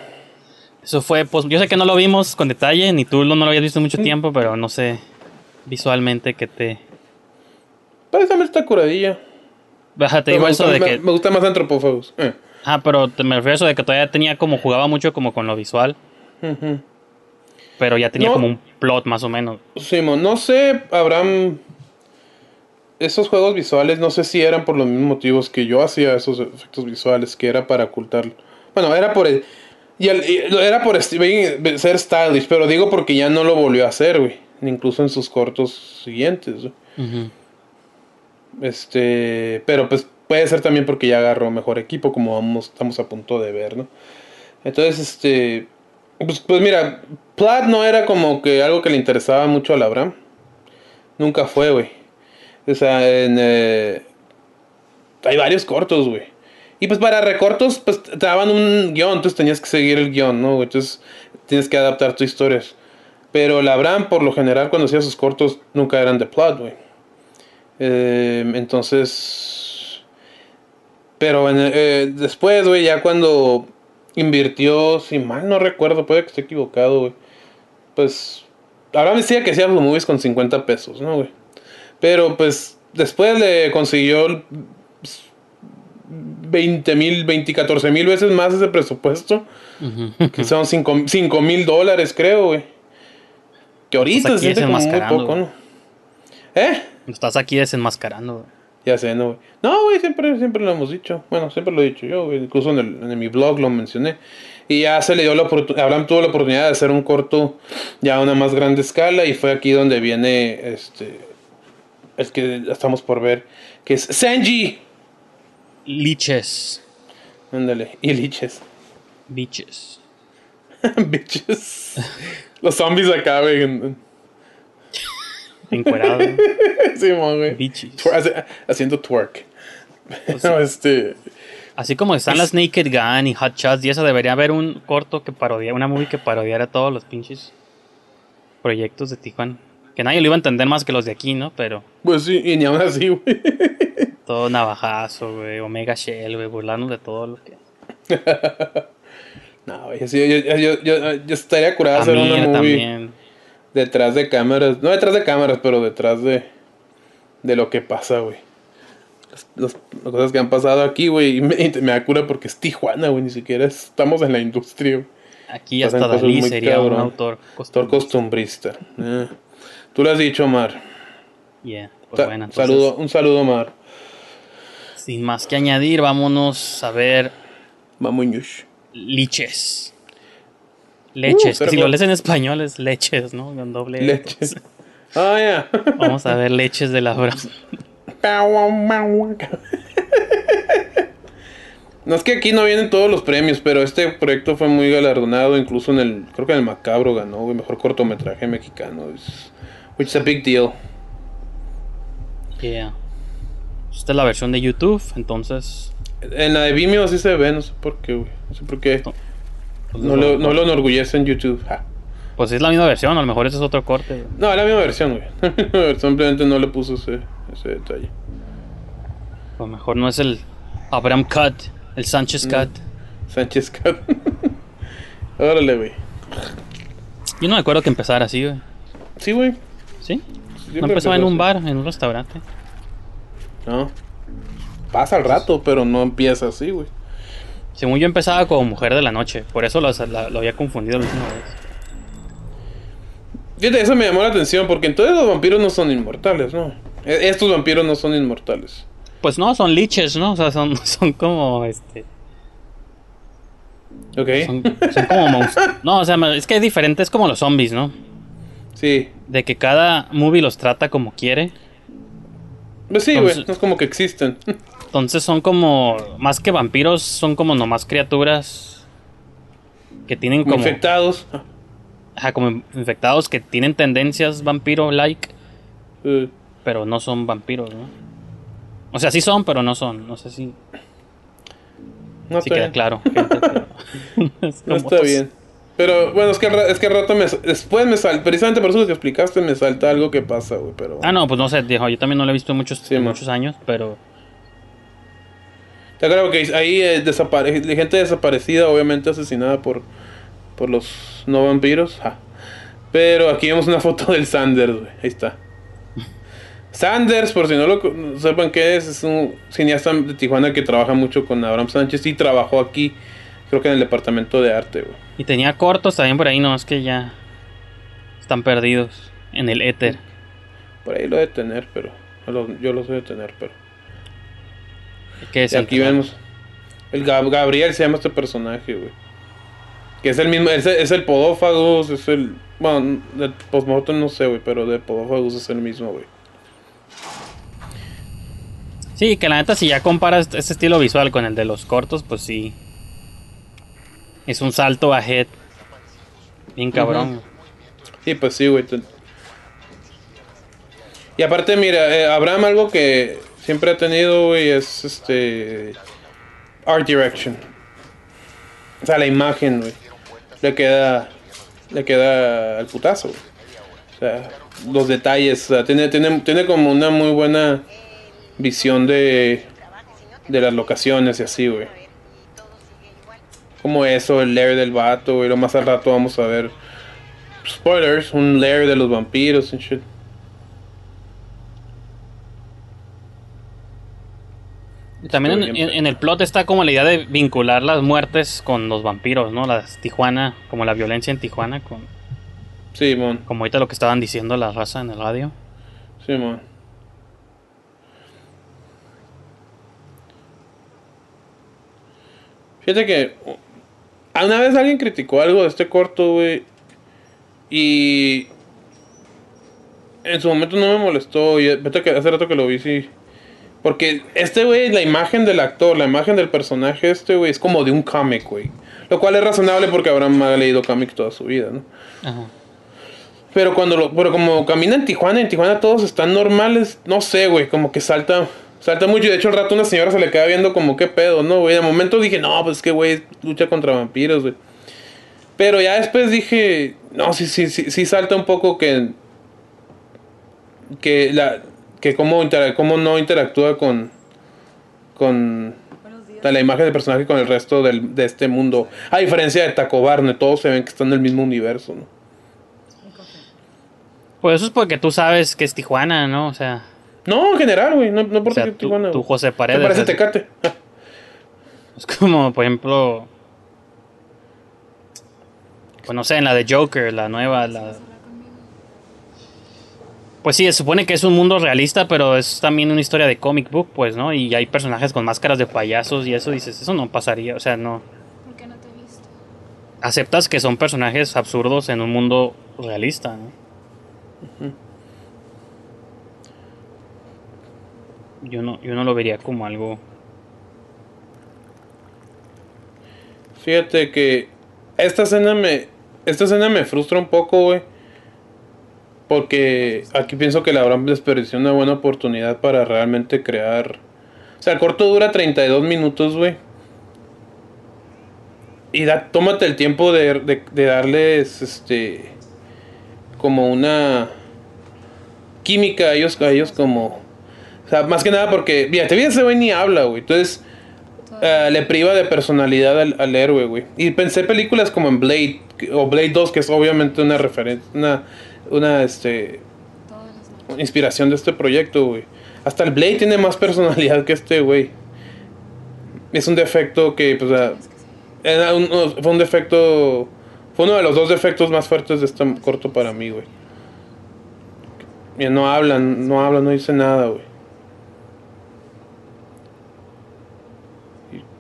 eso fue, pues yo sé que no lo vimos con detalle, ni tú no lo habías visto mucho tiempo, pero no sé visualmente que te... Esa me está curadilla. Baja, te Pero digo eso de que... me gusta más Antropófagos. Eh. Ah, pero te me refiero a eso de que todavía tenía como, jugaba mucho como con lo visual, Ujú. pero ya tenía No. como un plot más o menos. Simón, no sé, habrán. Esos juegos visuales, no sé si eran por los mismos motivos que yo hacía esos efectos visuales, que era para ocultar. Bueno, era por el. Y el- y era por ser stylish, pero digo porque ya no lo volvió a hacer, güey. Incluso en sus cortos siguientes, güey. Este, pero pues puede ser también porque ya agarró mejor equipo, como vamos, estamos a punto de ver, ¿no? Entonces, este, pues, pues mira, Plat no era como que algo que le interesaba mucho a Abraham. Nunca fue, güey. O sea, en, eh, hay varios cortos, güey. Y pues para recortos, pues te daban un guion, entonces tenías que seguir el guion, ¿no? Entonces tienes que adaptar tus historias. Pero el Abraham, por lo general, cuando hacía sus cortos, nunca eran de plot, güey. Eh, entonces. Pero en- eh, después, güey, ya cuando invirtió, si mal no recuerdo, puede que esté equivocado, güey. Pues. Ahora me decía que hacía los movies con 50 pesos, ¿no, güey? Pero pues después le consiguió pues, 20 mil, 20, 14 mil veces más ese presupuesto. Que son 5 mil dólares, creo, güey. Que ahorita Pues se aquí siente como muy poco. ¿no? ¿Eh? Estás aquí desenmascarando. güey. Ya sé, no, güey. No, güey, siempre, siempre lo hemos dicho. Bueno, siempre lo he dicho yo, güey. Incluso en, el- en mi blog lo mencioné. Y ya se le dio la oportunidad, Abraham tuvo la oportunidad de hacer un corto ya a una más grande escala y fue aquí donde viene este el que estamos por ver, que es Sanji. Liches. Ándale, y liches. Biches. Bitches. Los zombies acá, güey. En- Encuerado. Mo, güey. Bichis. Haciendo twerk. Pues No, este. Así como están las Naked Gun y Hot Shots y eso, debería haber un corto que parodia, una movie que parodiara todos los pinches proyectos de Tijuana. Que nadie lo iba a entender más que los de aquí, ¿no? Pero Pues sí, y ni aún así, güey. todo navajazo, güey, Omega Shell, güey, burlarnos de todo lo que... No, güey, yo, yo, yo, yo- estaría curado hacer una movie también. Detrás de cámaras. No detrás de cámaras, pero detrás de, de lo que pasa, güey. Las, cosas que han pasado aquí, güey. Y me, y me da cura porque es Tijuana, güey. Ni siquiera estamos en la industria, güey. Aquí Pasan hasta Dalí sería cabrón. un autor Actor costumbrista. Eh. Tú lo has dicho, Omar. Yeah, pues Sa- bueno, entonces, saludo, un saludo, Omar. sin más que añadir, vámonos a ver Mamuñush. liches. Leches, que si lo lees en español es leches, ¿no? Con doble E, Leche. pues. Ah, ya. Vamos a ver leches de la broma. No es que aquí no vienen todos los premios, pero este proyecto fue muy galardonado, incluso en el, creo que en el Macabro ganó, güey, mejor cortometraje mexicano, which is a big deal. Yeah. Esta es la versión de YouTube, entonces. En la de Vimeo sí se ve, no sé por qué, güey, no sé por qué, no lo, no lo enorgullece en YouTube. Pues es la misma versión, a lo mejor ese es otro corte. No, es la misma versión, güey, simplemente no le puso ese, ese detalle. A lo mejor no es el Abraham Cut, el Sánchez Cut. Sánchez Cat. Órale, güey. Yo no me acuerdo que empezara así, güey. Sí, güey. ¿Sí? Siempre No empezaba en un así. bar, en un restaurante. No. Pasa el rato, pero no empieza así, güey. Según yo empezaba como Mujer de la Noche, por eso lo, lo había confundido la última vez. Fíjate, eso me llamó la atención, porque entonces los vampiros no son inmortales, ¿no? E- Estos vampiros no son inmortales. Pues no, son liches, ¿no? O sea, son, son como este. ¿Ok? Son, son como monstruos. No, o sea, es que es diferente, es como los zombies, ¿no? Sí. De que cada movie los trata como quiere. Pues sí, güey, no es como que existen. Entonces son como. Más que vampiros, son como nomás criaturas. Que tienen Como infectados. Ajá, como infectados que tienen tendencias vampiro-like. Eh, Pero no son vampiros, ¿no? O sea, sí son, pero no son. No sé si, no si queda bien. claro. gente, No está bien. Pero bueno, es que, es que al rato me, después me salta, precisamente por eso que explicaste, me salta algo que pasa, güey, pero... Ah, no, pues no sé, dijo, yo también no lo he visto en muchos, Sí, en muchos años, pero Te creo que ahí eh, desapare- gente desaparecida, obviamente asesinada por, por los no vampiros. ja. Pero aquí vemos una foto del Sanders, güey. Ahí está. Sanders, por si no lo sepan qué es, es un cineasta de Tijuana que trabaja mucho con Abraham Sánchez y trabajó aquí, creo que en el departamento de arte, güey. Y tenía cortos también por ahí, no, es que ya están perdidos en el éter. Por ahí lo de tener, pero yo lo, yo lo sé de tener, pero... ¿Qué es Y el aquí vemos. El Gab- Gabriel se llama este personaje, güey. Que es el mismo, es, es el Podófagos, es el... Bueno, de Postmortem no sé, güey, pero de Podófagos es el mismo, güey. Sí, que la neta, si ya comparas este estilo visual con el de los cortos, pues sí. Es un salto ahead. Bien cabrón. Sí, pues sí, güey. Y aparte, mira, eh, Abraham algo que siempre ha tenido, güey, es este... Art direction. O sea, la imagen, güey. Le queda... Le queda al putazo, güey. O sea, los detalles. O sea, tiene, tiene, tiene como una muy buena visión de... De las locaciones y así, güey. Como eso, el lair del vato, güey. Lo más al rato vamos a ver spoilers, un lair de los vampiros and shit. Y También en, bien, en- en el plot está como la idea de vincular las muertes con los vampiros, ¿no? Las Tijuana, como la violencia en Tijuana, con, Sí, mon. como ahorita lo que estaban diciendo la raza en el radio. Sí, mon. Fíjate que una vez alguien criticó algo de este corto, güey. Y en su momento no me molestó. Y que hace rato que lo vi, sí. Porque este, güey, la imagen del actor, la imagen del personaje, este, güey, es como de un cómic, güey. Lo cual es razonable porque Abraham ha leído cómics toda su vida, ¿no? Ajá. Pero cuando lo, pero como camina en Tijuana, en Tijuana todos están normales, no sé, güey, como que salta, salta mucho. Y de hecho al rato una señora se le queda viendo como qué pedo, ¿no, güey? De momento dije, no, pues es que, güey, lucha contra vampiros, güey. Pero ya después dije, no, sí, sí, sí, sí salta un poco que, que la, que cómo, cómo no interactúa con, con la imagen del personaje con el resto del, de este mundo. A diferencia de Tacobar, donde todos se ven que están en el mismo universo, ¿no? Pues eso es porque tú sabes que es Tijuana, ¿no? O sea, No, en general, güey. No, no o porque sea, sea tú, Tijuana, tú. José Me Paredes. parece así. Tecate. Es como, por ejemplo, pues no sé, en la de Joker, la nueva, la... Pues sí, se supone que es un mundo realista, pero es también una historia de comic book, pues, ¿no? Y hay personajes con máscaras de payasos y eso dices, eso no pasaría, o sea, no... ¿Por qué no te he visto? Aceptas que son personajes absurdos en un mundo realista, ¿no? Yo no, yo no lo vería como algo... Fíjate que esta escena me. Esta escena me frustra un poco, güey. Porque aquí pienso que la Abraham desperdició una buena oportunidad para realmente crear. O sea, el corto dura 32 minutos, güey. Y da, tómate el tiempo de, de, de darles este. Como una. Química a ellos, a ellos como. O sea, más que nada porque. Mira, te vi ese güey ni habla, güey. Entonces. eh, le priva de personalidad al, al héroe, güey. Y pensé películas como en Blade o Blade 2, que es obviamente una referencia, una, una este, Todas las noches. inspiración de este proyecto, güey. Hasta el Blade tiene más personalidad que este güey. Es un defecto que, pues, ah, era un- fue un defecto. Fue uno de los dos defectos más fuertes de este corto para mí, güey. Ya no hablan, no hablan, no dicen nada, güey.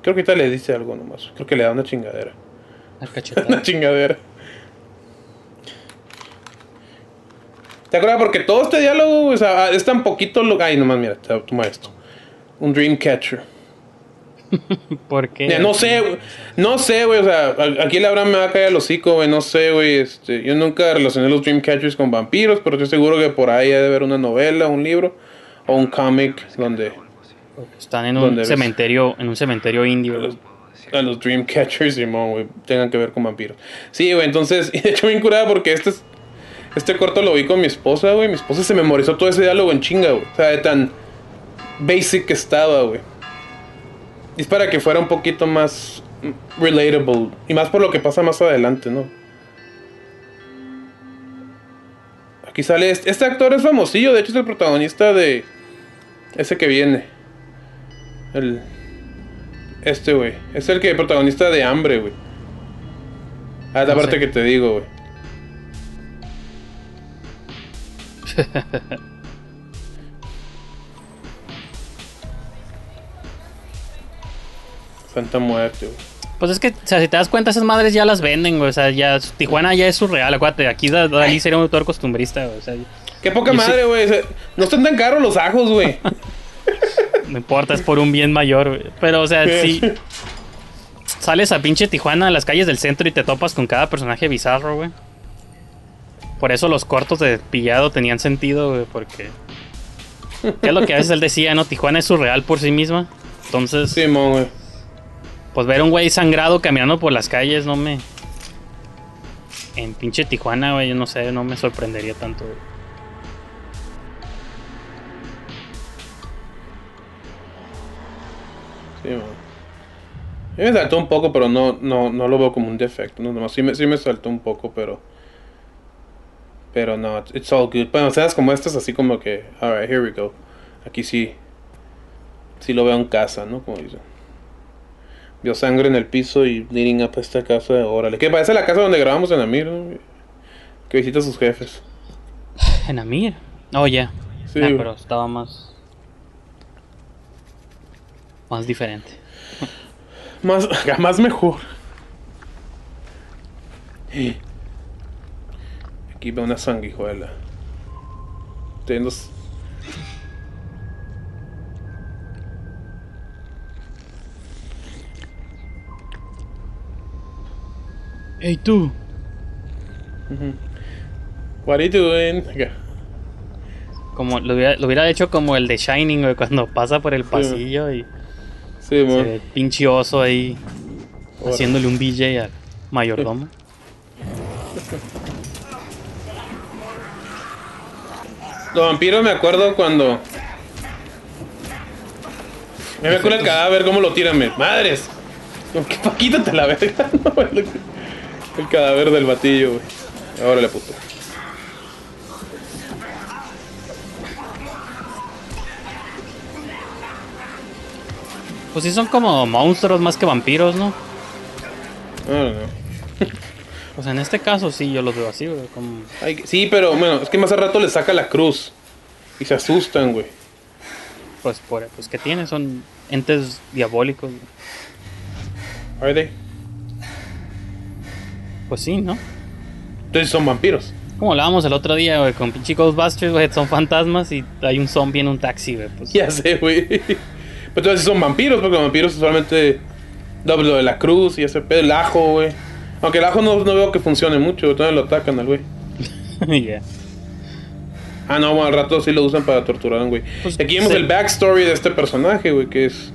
Creo que ahorita le dice algo nomás. Creo que le da una chingadera. Una chingadera. ¿Te acuerdas? Porque todo este diálogo o sea, es tan poquito lo. Ay, nomás, mira, te- toma esto. Un Dreamcatcher. ¿Por qué? Ya, no sé, no sé, güey. O sea, a- aquí la Abraham me va a caer el hocico, güey. No sé, güey. Este, yo nunca relacioné los Dreamcatchers con vampiros, pero estoy seguro que por ahí hay de haber una novela, un libro o un cómic donde Están en un cementerio, en un cementerio indio. los, a los Dreamcatchers, Simón, güey, tengan que ver con vampiros. Sí, güey, entonces, y de hecho bien curada porque este es- este corto lo vi con mi esposa, güey. Mi esposa se memorizó todo ese diálogo en chinga, güey. O sea, de tan basic que estaba, güey. Y es para que fuera un poquito más relatable. Y más por lo que pasa más adelante, ¿no? Aquí sale este, este actor es famosillo, de hecho es el protagonista de ese que viene. El este, güey. Es el que protagonista de Hambre, güey. Ah, la No parte sé. que te digo, güey. Santa muerte, güey. Pues es que, o sea, si te das cuenta, esas madres ya las venden, güey. O sea, ya Tijuana ya es surreal, acuérdate. Aquí Da- Dalí sería un autor costumbrista, güey. O sea, Qué poca madre, güey. No están tan caros los ajos, güey. no importa, es por un bien mayor, güey. Pero, o sea, si sales a pinche Tijuana a las calles del centro y te topas con cada personaje bizarro, güey. Por eso los cortos de pillado tenían sentido, güey, porque. ¿Qué es lo que a veces él decía, no? Tijuana es surreal por sí misma. Entonces, Simón, güey. pues ver un güey sangrado caminando por las calles no me. En pinche Tijuana, güey, yo no sé, no me sorprendería tanto, güey. Sí, man. A mí me saltó un poco, pero no, no, no lo veo como un defecto. No, nomás sí me, sí me saltó un poco, pero. Pero no, it's all good. Bueno, escenas como estas, así como que. Alright, here we go. Aquí sí. Sí lo veo en casa, ¿no? Como dicen. Vio sangre en el piso y leading up a esta casa. Órale. Que parece la casa donde grabamos en Amir, ¿no? Que visita a sus jefes. En Amir. Oh, ya. Sí, Ah, pero estaba más. Más diferente. Más, más mejor. Veo una sanguijuela. Teniendo... s- Hey, tú. What are you doing? Como lo hubiera, lo hubiera hecho como el de Shining, güey, cuando pasa por el pasillo y Sí, se ve el pinche oso ahí haciéndole un BJ al mayordomo. Los vampiros me acuerdo cuando... Me me acuerdo el cadáver, cómo lo tiran, me- madres. ¿Qué pa' quítate la verga? No, el, el cadáver del batillo, güey. Órale, puto. Pues sí son como monstruos más que vampiros, ¿no? No, no, no. Pues en este caso sí, yo los veo así, güey. Como... Ay, sí, pero bueno, es que más al rato le saca la cruz. Y se asustan, güey. Pues, por, pues que tienen, son entes diabólicos. güey. Are they? Pues sí, ¿no? Entonces son vampiros. Como hablábamos el otro día, güey, con pinche Ghostbusters, güey, son fantasmas y hay un zombie en un taxi, güey. Pues, Ya sé, güey. Pero entonces son vampiros, porque los vampiros solamente doble lo de la cruz y ese pedo, el ajo, güey. Aunque el ajo no, no veo que funcione mucho, todavía lo atacan al güey. ya. Ah, no, bueno, al rato sí lo usan para torturar a un güey. Pues, Aquí vemos el backstory de este personaje, güey, que es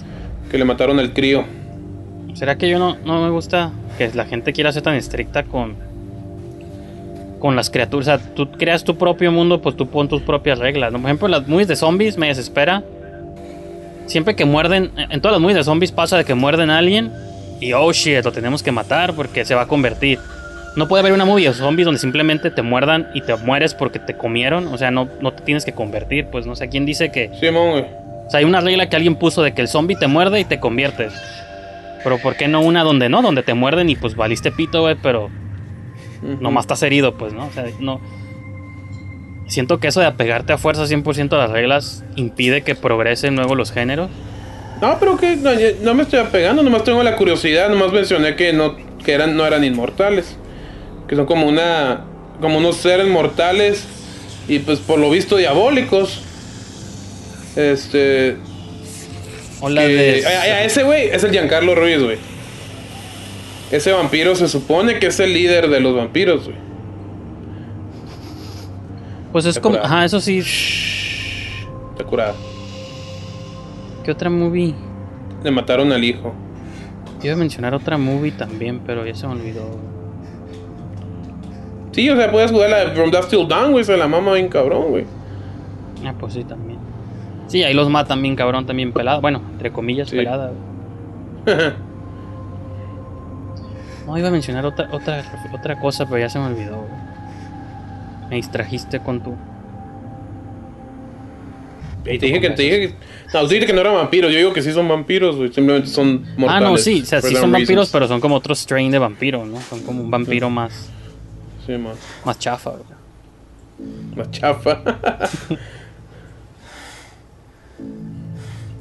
que le mataron al crío. ¿Será que yo no, no me gusta que la gente quiera ser tan estricta con con las criaturas? O sea, tú creas tu propio mundo, pues tú pon tus propias reglas. Por ejemplo, las movies de zombies me desespera. Siempre que muerden, en todas las movies de zombies pasa de que muerden a alguien y oh shit, lo tenemos que matar porque se va a convertir. No puede haber una movie de zombies donde simplemente te muerdan y te mueres porque te comieron. O sea, no, no te tienes que convertir. Pues no sé quién dice que. Simón, güey. O sea, hay una regla que alguien puso de que el zombie te muerde y te conviertes. Pero ¿por qué no una donde no? Donde te muerden y pues valiste pito, güey, pero nomás estás herido, pues, ¿no? O sea, no. Siento que eso de apegarte a fuerza 100% a las reglas impide que progresen luego los géneros. No, pero que no, me estoy apegando, nomás tengo la curiosidad, nomás mencioné que no que eran no eran inmortales, que son como una como unos seres mortales y pues por lo visto diabólicos. Este, O la que- de. a, a ese güey es el Giancarlo Ruiz, güey. Ese vampiro se supone que es el líder de los vampiros, güey. Pues es como. Ajá, eso sí. Está curado. ¿Qué otra movie? Le mataron al hijo. Iba a mencionar otra movie también, pero ya se me olvidó. Sí, o sea, puedes jugar la de From Dusk Till Dawn, güey, se la mama bien cabrón, güey. Ah, pues sí, también. Sí, ahí los matan bien cabrón, también pelada. Bueno, entre comillas, Sí. pelada. No, iba a mencionar otra, otra, otra cosa, pero ya se me olvidó. güey. Me distrajiste con tu. Y te dije que te dije que. No, tú dijiste que no eran vampiros. Yo digo que sí son vampiros, güey. Simplemente son mortales. Ah, no, sí, o sea, sí son vampiros, reasons. pero son como otro strain de vampiro, ¿no? Son como un vampiro más, Sí, man. más chafa, güey. Más chafa.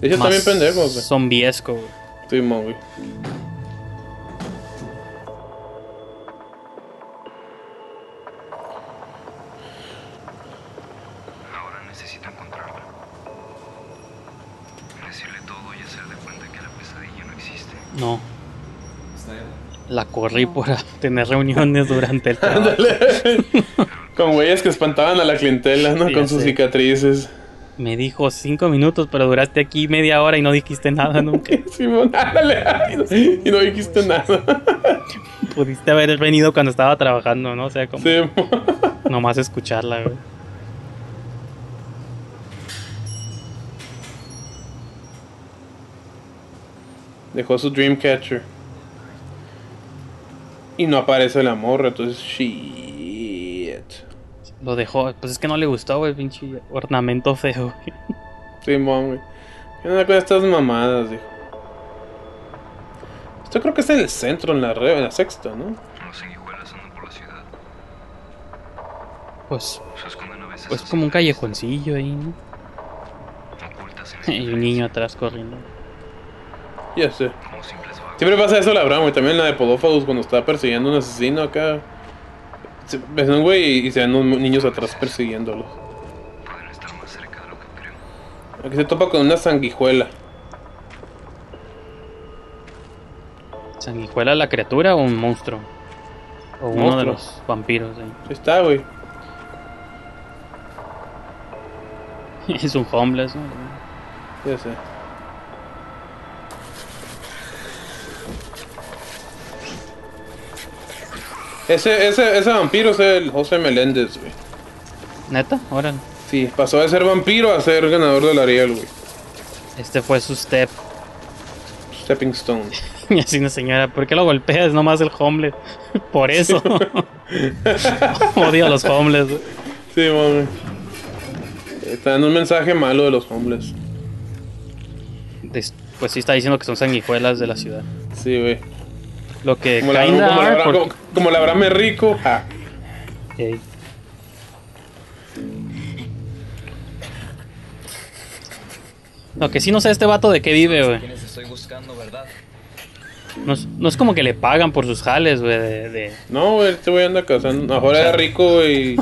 Ellos Más también pendejos, güey. Zombiesco, güey. Sí, güey. No. La corrí por tener reuniones durante el trabajo. Con güeyes que espantaban a la clientela, ¿no? Sí, Con sus sé. cicatrices. Me dijo cinco minutos, pero duraste aquí media hora y no dijiste nada nunca. Simón, ándale. Y no dijiste nada. Pudiste haber venido cuando estaba trabajando, ¿no? O sea, como Sí, nomás escucharla, güey. Dejó su Dreamcatcher. Y no aparece la morra, entonces shit. Lo dejó, pues es que no le gustó, güey, pinche ornamento feo, güey. Simón, güey. ¿Qué onda con estas mamadas, dijo? Esto creo que está en el centro, en la, re- en la sexta, ¿no? Los sanguijuelas andan por la ciudad. Pues, Se esconden a veces pues como un callejoncillo ahí, ¿no? ocultas en Y un niño atrás corriendo. Ya sé. Siempre pasa eso la Abraham, güey. También la de Podófagos cuando estaba persiguiendo a un asesino acá. Se- Ves un güey y se ven unos niños atrás persiguiéndolos. Pueden estar más cerca de lo que creo. Aquí se topa con una sanguijuela. ¿Sanguijuela la criatura o un monstruo? O uno de los vampiros ahí. Ahí está, güey. Es un homeless, ¿no? Ya sé. Ese, ese, ese vampiro es el José Meléndez, güey. ¿Neta? Órale. Sí, pasó de ser vampiro a ser ganador del Ariel, güey. Este fue su step. Stepping Stone. Y así una señora, ¿por qué lo golpeas? Nomás el homeless. Por eso. Odio a los homeless. güey. Sí, mami. Está dando un mensaje malo de los hombres. Des- Pues sí está diciendo que son sanguijuelas de la ciudad. Sí, güey. Lo que Como, la, como, la, are, porque- como, la rico. ja. Ok. Lo que sí no sé este vato de qué vive, güey. Quienes estoy buscando, ¿verdad? No, es- no es como que le pagan por sus jales, güey, de, de- No, güey, este güey anda casando. Ahora era rico, y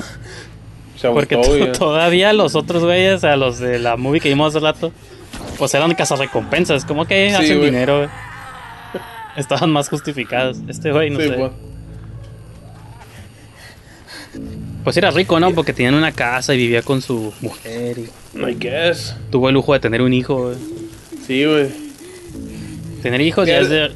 Se Porque todavía los otros güeyes, a los de la movie que vimos hace rato, pues eran cazarrecompensas. Como que Sí, hacen dinero, güey. Estaban más justificados. Este güey, no Sí, sé. pues. Pues era rico, ¿no? Porque tenían una casa y vivía con su mujer y I guess. tuvo el lujo de tener un hijo, güey. Sí, güey. Tener hijos ya es de,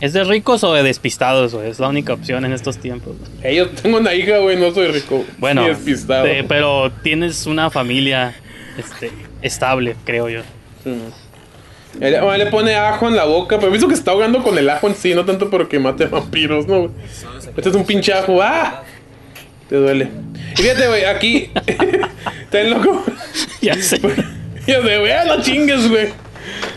es de ricos o de despistados, güey. Es la única opción en estos tiempos. Hey, yo tengo una hija, güey, no soy rico. Bueno, Ni despistado. de- pero tienes una familia este, estable, creo yo. Sí, no. Mamá, le pone ajo en la boca, pero visto que está ahogando con el ajo en sí, no tanto porque mate vampiros, ¿no, güey? Este es un pinchajo. ¡Ah! Te duele. Y fíjate, güey, aquí. Está loco. Ya sé. Ya sé, güey, ah, no chingues, güey.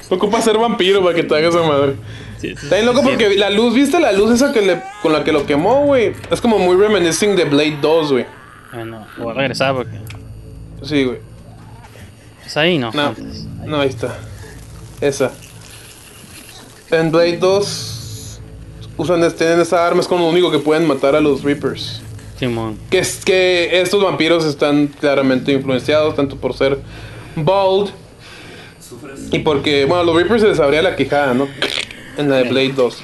Ocupa ser vampiro para que te haga esa madre. Sí, sí, Está bien loco sí, porque la luz, ¿viste la luz esa que le, con la que lo quemó, güey? Es como muy reminiscing de Blade 2, güey. Bueno, voy a regresar porque. Sí, güey. ¿Es ahí? No. No, no, ahí está. Esa. En Blade 2 usan tienen esa arma, es como lo único que pueden matar a los Reapers. Simón. Que es que estos vampiros están claramente influenciados, tanto por ser bald y porque, bueno, a los Reapers se les abría la quijada, ¿no? En la de Blade 2.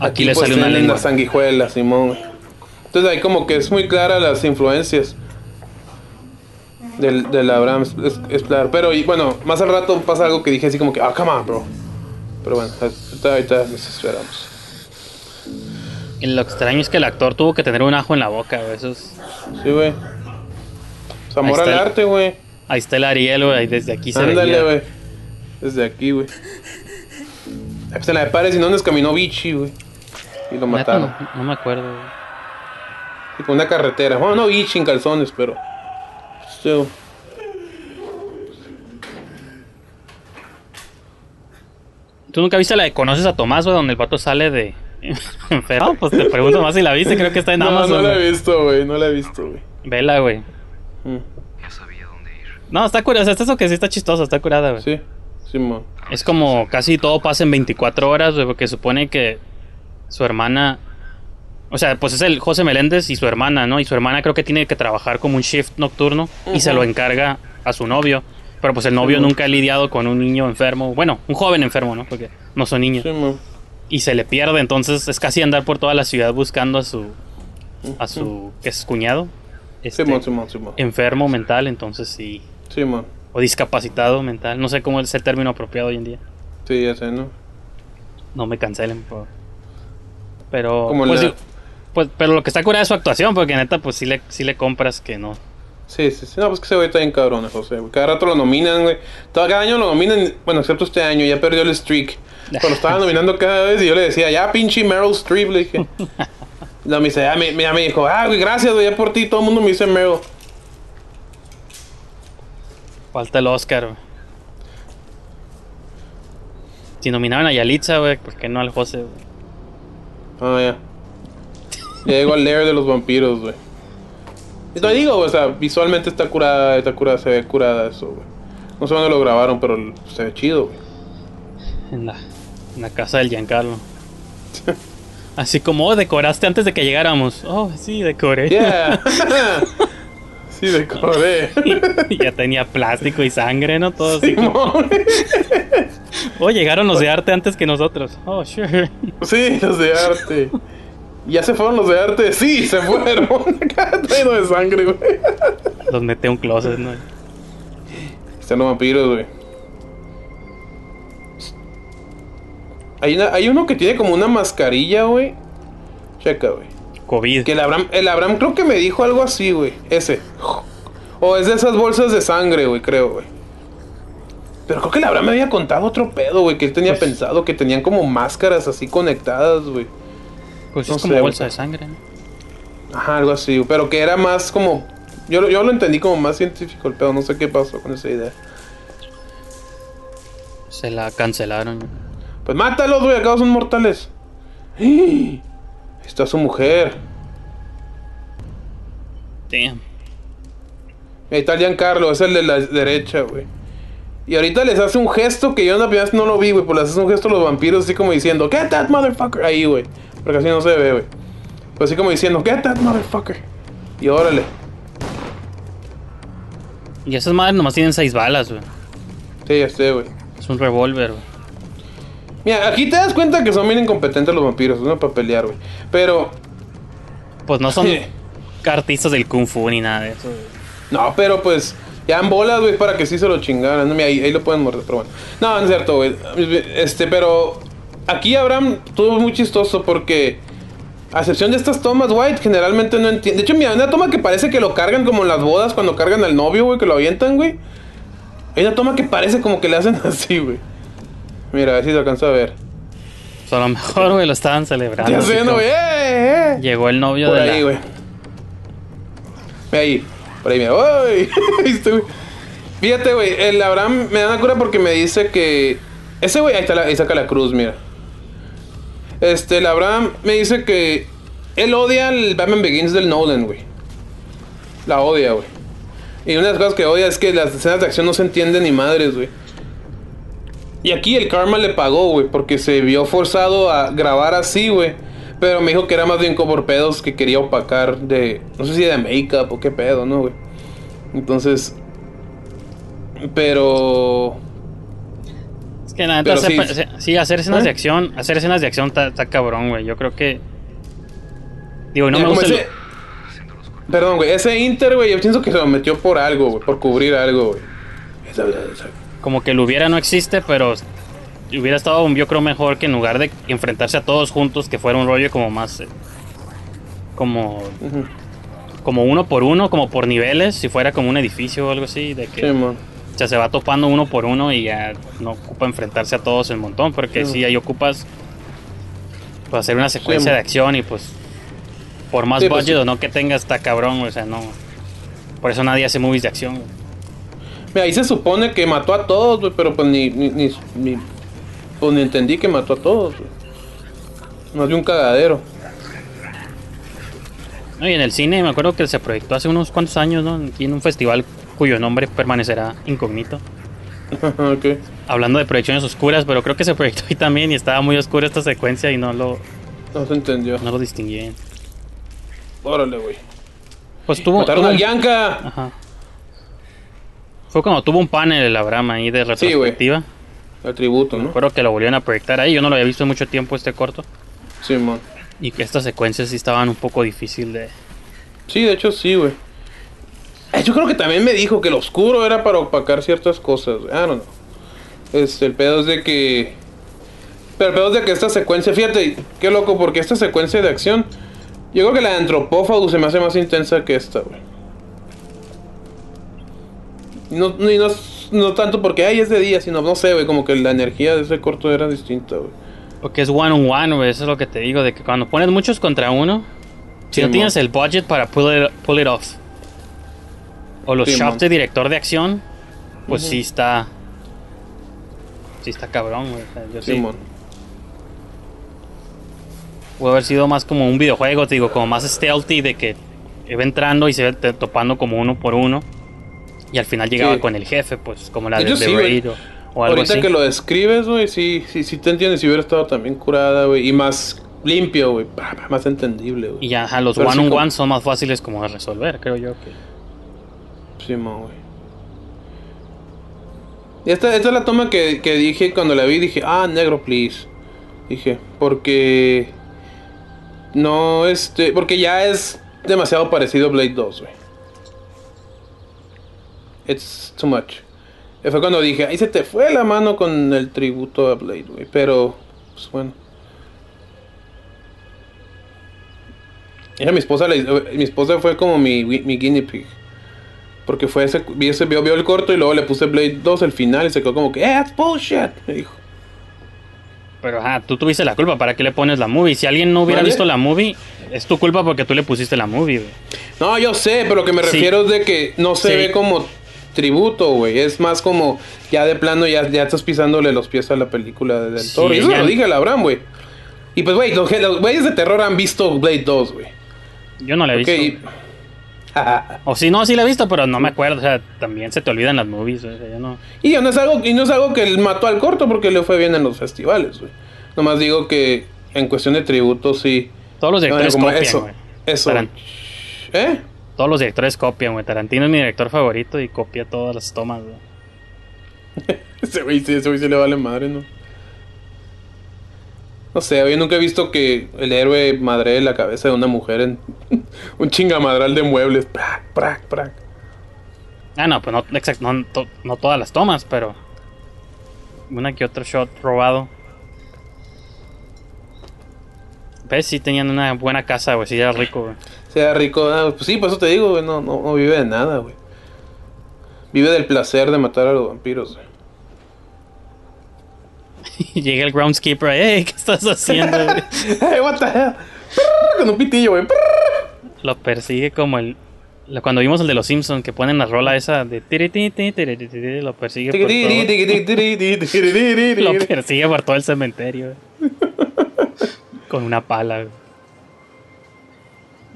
Aquí, le pues, sale una lengua. la sanguijuela, Simón. Entonces ahí como que es muy clara las influencias del, del Abraham, claro. Pero y, bueno, más al rato pasa algo que dije así como que, ah, come on, bro. Pero bueno, ahorita, ahorita nos esperamos. Y lo extraño es que el actor tuvo que tener un ajo en la boca, güey. Eso es... Sí, güey. Pues amor Ahí está al arte, güey. Ahí está el Ariel, güey. Desde aquí se Ándale, güey. Desde aquí, güey. Pues en la de Pares y no caminó Vichy, güey. Y lo mataron. no, no me acuerdo, güey. Y por una carretera. Bueno, no Vichy en calzones, pero. Still. ¿Tú nunca viste la de Conoces a Tomás, güey? Donde el vato sale de... enfermo. Pues te pregunto más si la viste. Creo que está en No, Amazon. no la he visto, güey. No la he visto, güey. Vela, güey. Mm, Ya sabía dónde ir. No, está curada. O sea, está eso que sí está chistoso. Está curada, güey. Sí, Simón. Es como casi todo pasa en 24 horas, güey, porque supone que su hermana. O sea, pues es el José Meléndez y su hermana, ¿no? Y su hermana creo que tiene que trabajar como un shift nocturno y se lo encarga a su novio. Pero pues el novio nunca ha lidiado con un niño enfermo. Bueno, un joven enfermo, ¿no? Porque no son niños. Simón. Y se le pierde, entonces es casi andar por toda la ciudad buscando a su. a su. ¿qué es cuñado? Este, Simón, Simón. enfermo mental, entonces sí. Simón. O discapacitado mental. No sé cómo es el término apropiado hoy en día. Sí, ya sé, ¿no? No me cancelen, por. Pero. Como pues, la- pues, pero lo que está curada es su actuación, porque neta, pues sí le, sí le compras que no. Sí, sí, sí. No, pues que ese güey está bien cabrón, José. güey. Cada rato lo nominan, güey. Todo- Cada año lo nominan. Bueno, excepto este año, ya perdió el streak. Pero lo estaban nominando cada vez y yo le decía, ya pinche Meryl Streep, le dije. No, me dice, ya me, ya me dijo, ah, güey, gracias, güey, ya por ti todo el mundo me dice Meryl. Falta el Oscar, güey. Si nominaban a Yalitza, güey, ¿por qué no al José, güey? Ah, ya. Ya llegó al lair de los vampiros, güey. Y te digo, o sea, visualmente está curada, está curada, se ve curada eso, güey. No sé dónde lo grabaron, pero se ve chido, güey. En la, en la casa del Giancarlo. Así como, oh, decoraste antes de que llegáramos. Oh, sí, decoré. Yeah. sí, decoré. Y ya tenía plástico y sangre, ¿no? Todo así. Simón. Oh, llegaron los de arte antes que nosotros. Oh, sure. Sí, los de arte. ¿Ya se fueron los de arte? Sí, se fueron. Lleno de sangre, güey. Los mete un closet, ¿no? Están los vampiros, güey. Hay, una- hay uno que tiene como una mascarilla, güey. Checa, güey. COVID. Que el Abraham, el Abraham creo que me dijo algo así, güey. Ese. O es de esas bolsas de sangre, güey, creo, güey. Pero creo que el Abraham me había contado otro pedo, güey. Que él tenía Pues- pensado que tenían como máscaras así conectadas, güey. Pues no es como sé, bolsa de sangre, ¿no? Ajá, algo así, pero que era más como... Yo, lo- yo lo entendí como más científico el pedo, no sé qué pasó con esa idea. Se la cancelaron. Pues mátalos, güey, acá son mortales. ¡Ahí Está su mujer. Damn. Ahí está Giancarlo, es el de la derecha, güey. Y ahorita les hace un gesto que yo en la primera vez no lo vi, güey, pues les hace un gesto a los vampiros así como diciendo, Get that motherfucker. Ahí, güey. Porque así no se ve, güey. Pues así como diciendo, Get that motherfucker. Y órale. Y esas madres nomás tienen seis balas, güey. Sí, ya sé, güey. Es un revólver, güey. Mira, aquí te das cuenta que son bien incompetentes los vampiros, no para pelear, güey. Pero Pues no son Sí. artistas del kung fu ni nada de eso. güey. No, pero pues ya en bolas, güey, para que sí se lo chingaran. No, mira, ahí, ahí lo pueden morder, pero bueno. No, no es cierto, güey. Este, pero aquí Abraham estuvo muy chistoso porque, a excepción de estas tomas, White generalmente no entiende. De hecho, mira, una toma que parece que lo cargan como en las bodas cuando cargan al novio, güey, que lo avientan, güey. Hay una toma que parece como que le hacen así, güey. Mira, a ver si se alcanza a ver. Pues a lo mejor, güey, lo estaban celebrando. Ya así sé, no, como- güey. eh, eh. Llegó el novio Por de ahí, la... güey. Ve ahí. Por ahí, mira. ¡Uy! Güey. Fíjate, güey. El Abraham me da una cura porque me dice que. Ese güey, ahí, está la- ahí saca la cruz, mira. Este, el Abraham me dice que. Él odia el Batman Begins del Nolan, güey. La odia, güey. Y una de las cosas que odia es que las escenas de acción no se entienden ni madres, güey. Y aquí el karma le pagó, güey, porque se vio forzado a grabar así, güey. Pero me dijo que era más bien como por pedos que quería opacar de. No sé si de make-up o qué pedo, ¿no, güey? Entonces. Pero. Es que la neta, Pero sí. sepa- se- sí, hacer escenas ¿Eh? de acción, hacer escenas de acción está cabrón, güey. Yo creo que... Digo, no Mira, me gusta... el- ese- Perdón, güey. Ese Inter, güey, yo pienso que se lo metió por algo, güey. Por cubrir algo, güey. Como que el hubiera no existe, pero hubiera estado, yo creo, mejor que en lugar de enfrentarse a todos juntos, que fuera un rollo como más. eh, como. Como uno por uno, como por niveles, si fuera como un edificio o algo así, de que Sí, man. O sea, se va topando uno por uno y ya no ocupa enfrentarse a todos en montón, porque Sí. si ahí ocupas pues, hacer una secuencia Sí. de acción y pues por más Sí, pues, budget sí. o no que tenga está cabrón, o sea, no. Por eso nadie hace movies de acción. güey. Mira, ahí se supone que mató a todos, güey, pero pues ni, ni, ni, ni- pues ni entendí que mató a todos, güey. Más de un cagadero. No, y en el cine me acuerdo que se proyectó hace unos cuantos años, ¿no? Aquí en un festival cuyo nombre permanecerá incógnito. ok. Hablando de proyecciones oscuras, pero creo que se proyectó ahí también y estaba muy oscura esta secuencia y no lo, No se entendió. no lo distinguí bien. Órale, güey. Pues tuvo, Mataron tuvo a Bianca. Ajá. Fue cuando tuvo un panel el Abraham ahí de Sí, retrospectiva. El tributo, ¿no? acuerdo que lo volvieron a proyectar ahí. Yo no lo había visto en mucho tiempo este corto. Sí, man. Y que estas secuencias sí estaban un poco difícil de. Sí, de hecho sí, güey. Eh, Yo creo que también me dijo que lo oscuro era para opacar ciertas cosas. I don't know. Este, el pedo es de que. Pero el pedo es de que esta secuencia, fíjate, qué loco, porque esta secuencia de acción. Yo creo que la de Antropófago se me hace más intensa que esta, güey. No, y no, no tanto porque ay es de día, sino no sé, güey, como que la energía de ese corto era distinta, güey. Porque es one on one, güey. Eso es lo que te digo. De que cuando pones muchos contra uno, si Sí, no tienes el budget para pull it, pull it off, o los Sí, shots de director de acción, pues Ujú. sí está. Sí está cabrón, güey. Yo sí. Puede haber sido más como un videojuego, te digo, como más stealthy de que iba entrando y se iba topando como uno por uno. Y al final llegaba Sí. con el jefe, pues como la De de, güey. Raid o, o algo Ahorita así. que lo describes, güey, sí, sí, sí te entiendes. Si hubiera estado también curada, güey. Y más limpio, güey. Más entendible, güey. Y ya, los Pero one on como- one son más fáciles como de resolver, creo yo. Que... Esta, esta es la toma que, que dije cuando la vi. Dije, ah, negro, please. Dije, porque. No, este. Porque ya es demasiado parecido a Blade 2, güey. It's too much. Y fue cuando dije, ahí se te fue la mano con el tributo a Blade, güey. Pero, pues bueno. Era mi esposa, la- mi esposa fue como mi guinea pig. Porque fue ese, vi ese, vio, vio el corto y luego le puse Blade 2 al final y se quedó como que, eh, that's bullshit, me dijo. Pero ajá, tú tuviste la culpa, ¿para qué le pones la movie? Si alguien no hubiera ¿Vale? visto la movie, es tu culpa porque tú le pusiste la movie, güey. No, yo sé, pero lo que me Sí. refiero es de que no se Sí. ve como tributo, güey. Es más como ya de plano ya, ya estás pisándole los pies a la película de Del Sí, Toro. Y eso ya- lo dije a Abraham, güey. Y pues, güey, los, güeyes de terror han visto Blade 2, güey. Yo no la he visto. O si no, sí la he visto, pero no me acuerdo. O sea, también se te olvidan las movies. O sea, yo no. Y no es algo, y no es algo que él mató al corto porque le fue bien en los festivales, güey. Nomás digo que en cuestión de tributo sí. Todos los directores copian, eso, eso. ¿Eh? Todos los directores copian, güey. Tarantino es mi director favorito y copia todas las tomas, güey. Ese güey sí, ese güey sí le vale madre, ¿no? No sé, yo nunca he visto que el héroe madre la cabeza de una mujer en un chingamadral de muebles. Prac, prac, prac. Ah, no, pues no, no, to- no todas las tomas, pero. Una que otro shot robado. ¿Ves? Sí tenían una buena casa, güey. Sí era rico, güey. Sea rico, ah, pues sí, por eso te digo, güey, no, no, no vive de nada, güey. Vive del placer de matar a los vampiros, güey. Y llega el groundskeeper, hey, ¿qué estás haciendo? Hey, what the hell? Con un pitillo, güey. Lo persigue como el. Cuando vimos el de los Simpsons que ponen la rola esa de lo persigue por todo, lo persigue por todo el cementerio con una pala. güey.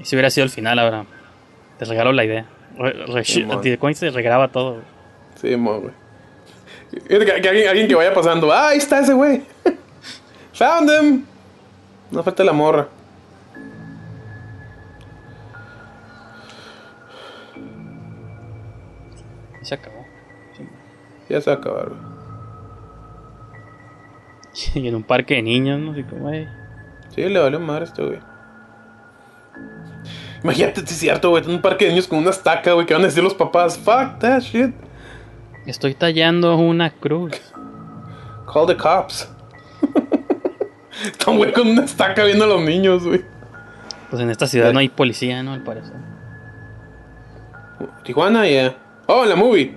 Y si hubiera sido el final ahora, te regalo la idea. Re, re- Simón. ¿Cómo se regraba todo? Sí, mo, güey. Que, que alguien, alguien que vaya pasando. Ah, ahí está ese güey. Found him. No falta la morra. Se acabó. Ya se va a acabar. Y en un parque de niños, ¿no? Así como, "Ey". Sí, le valió madre a este güey. Imagínate, sí es cierto, güey. En un parque de niños con una estaca, güey. Que van a decir los papás. Fuck that shit. Estoy tallando una cruz. Call the cops. Está un güey con una estaca viendo a los niños, güey. Pues en esta ciudad no hay policía, ¿no? Al parecer. Tijuana, yeah. Oh, la movie.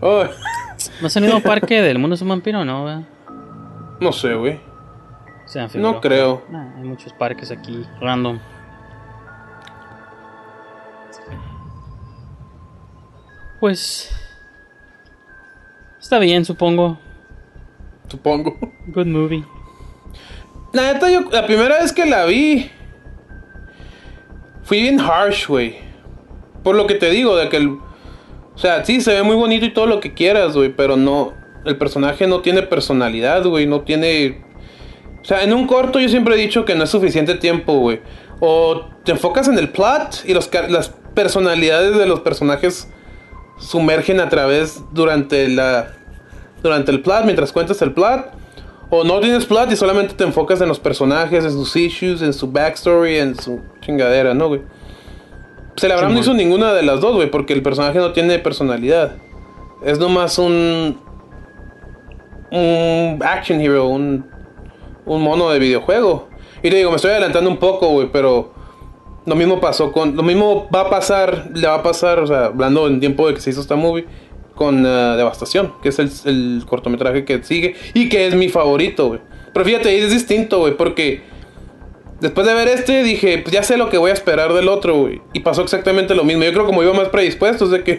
Oh, ¿No es el mismo parque del mundo es un vampiro no? güey? no sé, güey. No creo. Nah, hay muchos parques aquí, random. Pues. Está bien, supongo. Supongo. Good movie. La neta, yo la primera vez que la vi. Fui bien harsh, güey. Por lo que te digo, de que el. O sea, sí, se ve muy bonito y todo lo que quieras, güey, pero no. El personaje no tiene personalidad, güey, no tiene. O sea, en un corto yo siempre he dicho que no es suficiente tiempo, güey. O te enfocas en el plot y los, las personalidades de los personajes sumergen a través durante la. Durante el plot, mientras cuentas el plot. O no tienes plot y solamente te enfocas en los personajes, en sus issues, en su backstory, en su chingadera, ¿no, güey? Celebrando no hizo ninguna de las dos, güey, porque el personaje no tiene personalidad. Es nomás un. Un action hero, un. Un mono de videojuego. Y te digo, me estoy adelantando un poco, güey, pero. Lo mismo pasó con. Lo mismo va a pasar, le va a pasar, o sea, hablando en tiempo de que se hizo esta movie, con eh, Devastación, que es el, cortometraje que sigue y que es mi favorito, güey. Pero fíjate, es distinto, güey, porque después de ver este dije, pues ya sé lo que voy a esperar del otro, güey. Y pasó exactamente lo mismo. Yo creo que como iba más predispuesto, es de que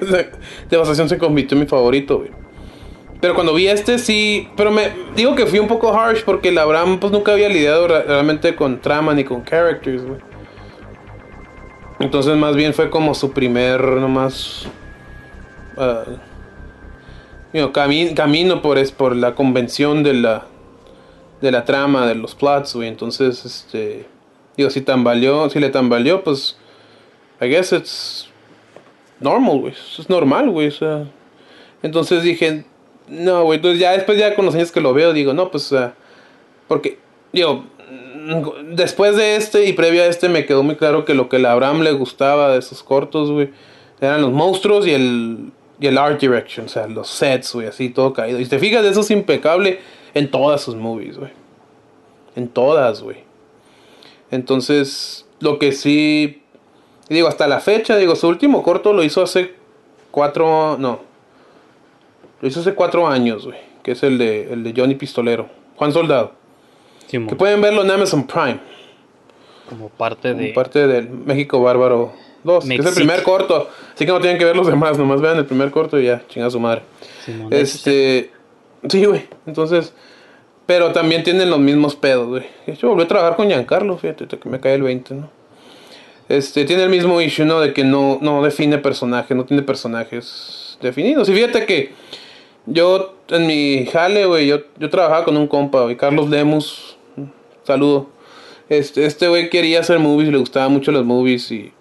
Devastación se convirtió en mi favorito, güey. Pero cuando vi este sí, pero me digo que fui un poco harsh porque el Abraham pues nunca había lidiado re- realmente con trama ni con characters, güey. Entonces más bien fue como su primer nomás ah, know, cami- camino por es por la convención de la de la trama de los plots, güey. Entonces, este digo si tambaleó, si le tambaleó, pues I guess it's normal, güey. Es normal, güey, o sea, entonces dije, no, güey. Entonces ya después, ya con los años que lo veo, digo, no, pues, sea, porque, digo, mm, después de este y previo a este, me quedó muy claro que lo que a Abraham le gustaba de esos cortos, güey, eran los monstruos y el, y el art direction, o sea, los sets, güey, así todo caído. Y si te fijas, eso es impecable en todas sus movies, güey. En todas, güey. Entonces, lo que sí, digo, hasta la fecha, digo, su último corto lo hizo hace cuatro, no, lo hizo hace cuatro años, güey. Que es el de, el de Johnny Pistolero. Juan Soldado. Simón, Que pueden verlo en Amazon Prime. como parte de. Como parte del México Bárbaro 2. Que es el primer corto. Así que no tienen que ver los demás. Nomás vean el primer corto y ya. Chinga su madre. Simón, Este. Sí, güey. Entonces. Pero también tienen los mismos pedos, güey. De hecho, volví a trabajar con Giancarlo, fíjate, que me cae el 20, ¿no? Este, tiene el mismo issue, ¿no? De que no, no define personajes, no tiene personajes definidos. Y fíjate que yo, en mi jale, güey, yo, yo trabajaba con un compa, güey, Carlos Lemus, saludo. Este, este güey quería hacer movies, le gustaban mucho las movies y...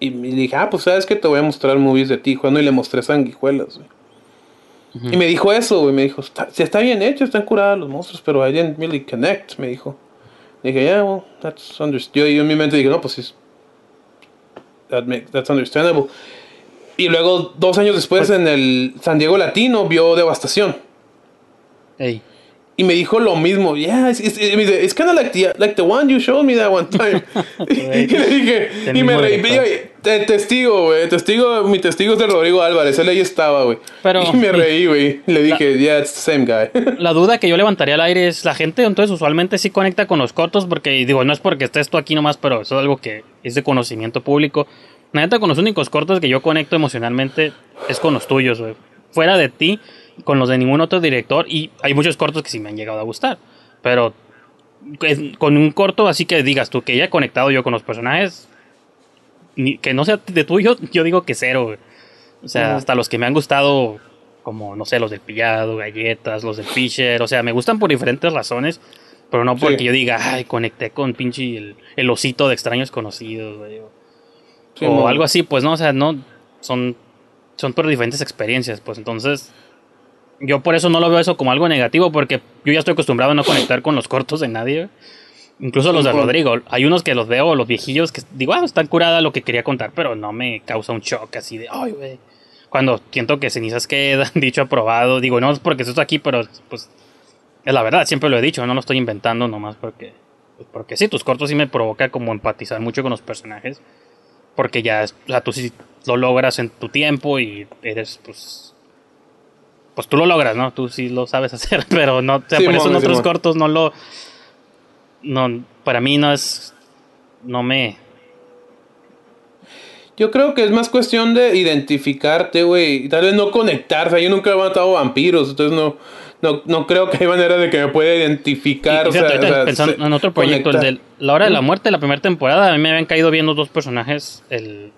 Y me dije, ah, pues sabes que te voy a mostrar movies de Tijuana y le mostré sanguijuelas, güey. Y me dijo eso, güey. Me dijo, está, sí, está bien hecho, están curados los monstruos, pero I didn't really connect, me dijo. Dije, yeah, well, that's understood. Y yo en mi mente dije, no, pues sí. That make, that's understandable. Y luego, dos años después, en el San Diego Latino, vio Devastación. Ey, Y me dijo lo mismo. Yeah, it's, it's, it's kind of like the, like the one you showed me that one time. y le dije, y me reí. te- testigo, güey. Testigo, mi testigo es de Rodrigo Álvarez. Él ahí estaba, güey. Pero- y me reí, güey. Le dije, yeah, it's the same guy. La duda que yo levantaría al aire es la gente entonces usualmente sí conecta con los cortos porque digo, no es porque estés tú aquí nomás, pero eso es algo que es de conocimiento público. La neta con los únicos cortos que yo conecto emocionalmente es con los tuyos, güey. Fuera de ti, con los de ningún otro director y hay muchos cortos que sí me han llegado a gustar, pero con un corto así que digas tú que ya he conectado yo con los personajes que no sea de tuyo, yo digo que cero. O sea, hasta los que me han gustado, como, no sé, los del pillado, galletas, los del Fisher, o sea, me gustan por diferentes razones, pero no porque Sí. yo diga, ay, conecté con pinche el, el osito de extraños conocidos, güey, o, Sí, o mo. algo así, pues no, o sea, no, son, son por diferentes experiencias, pues entonces, yo por eso no lo veo eso como algo negativo, porque yo ya estoy acostumbrado a no conectar con los cortos de nadie. Incluso los de. Rodrigo, hay unos que los veo, los viejillos, que digo, ah, están curada lo que quería contar, pero no me causa un shock así de, ay, güey. Cuando siento que cenizas quedan, dicho aprobado, digo, no es porque estoy aquí, pero pues es la verdad, siempre lo he dicho, no lo estoy inventando nomás porque, pues, porque sí, tus cortos sí me provoca como empatizar mucho con los personajes, porque ya, es- o sea, tú sí lo logras en tu tiempo y eres, pues, pues tú lo logras, ¿no? Tú sí lo sabes hacer, pero no, o sea, por eso en otros cortos no lo, no, para mí no es, no me, Yo creo que es más cuestión de identificarte, güey. Tal vez no conectar. O sea, yo nunca he matado vampiros. Entonces no, no, no creo que hay manera de que me pueda identificar. Y o sea, sea, pensando se- en otro proyecto, el de La Hora de la Muerte, la primera temporada, a mí me habían caído bien los dos personajes. El,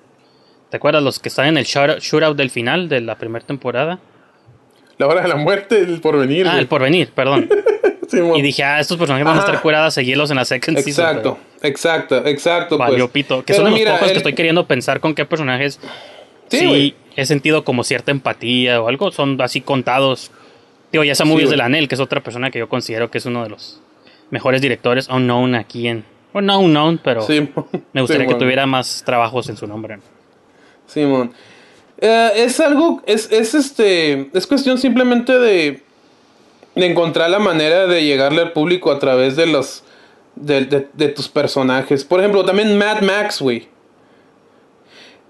¿Te acuerdas? Los que están en el shootout del final de la primera temporada. La hora de la muerte, el porvenir. Ah, güey. el porvenir, perdón. Simón. y dije, ah, estos personajes van a Ajá. estar curadas, seguirlos en la second season. Exacto, exacto, exacto. pero Valió pues. pito. Que Pero son de los mira, pocos el- que estoy queriendo pensar con qué personajes Sí, sí, he sentido como cierta empatía o algo. Son así contados. Digo, ya esa Sí, movie es güey. de Lanel, que es otra persona que yo considero que es uno de los mejores directores unknown aquí en. Bueno, no unknown, pero Simón. me gustaría que Simón. tuviera más trabajos en su nombre. Simón. Eh, es algo, es, es este, es cuestión simplemente de, de encontrar la manera de llegarle al público a través de los, de, de- de tus personajes. Por ejemplo, también Mad Max, güey.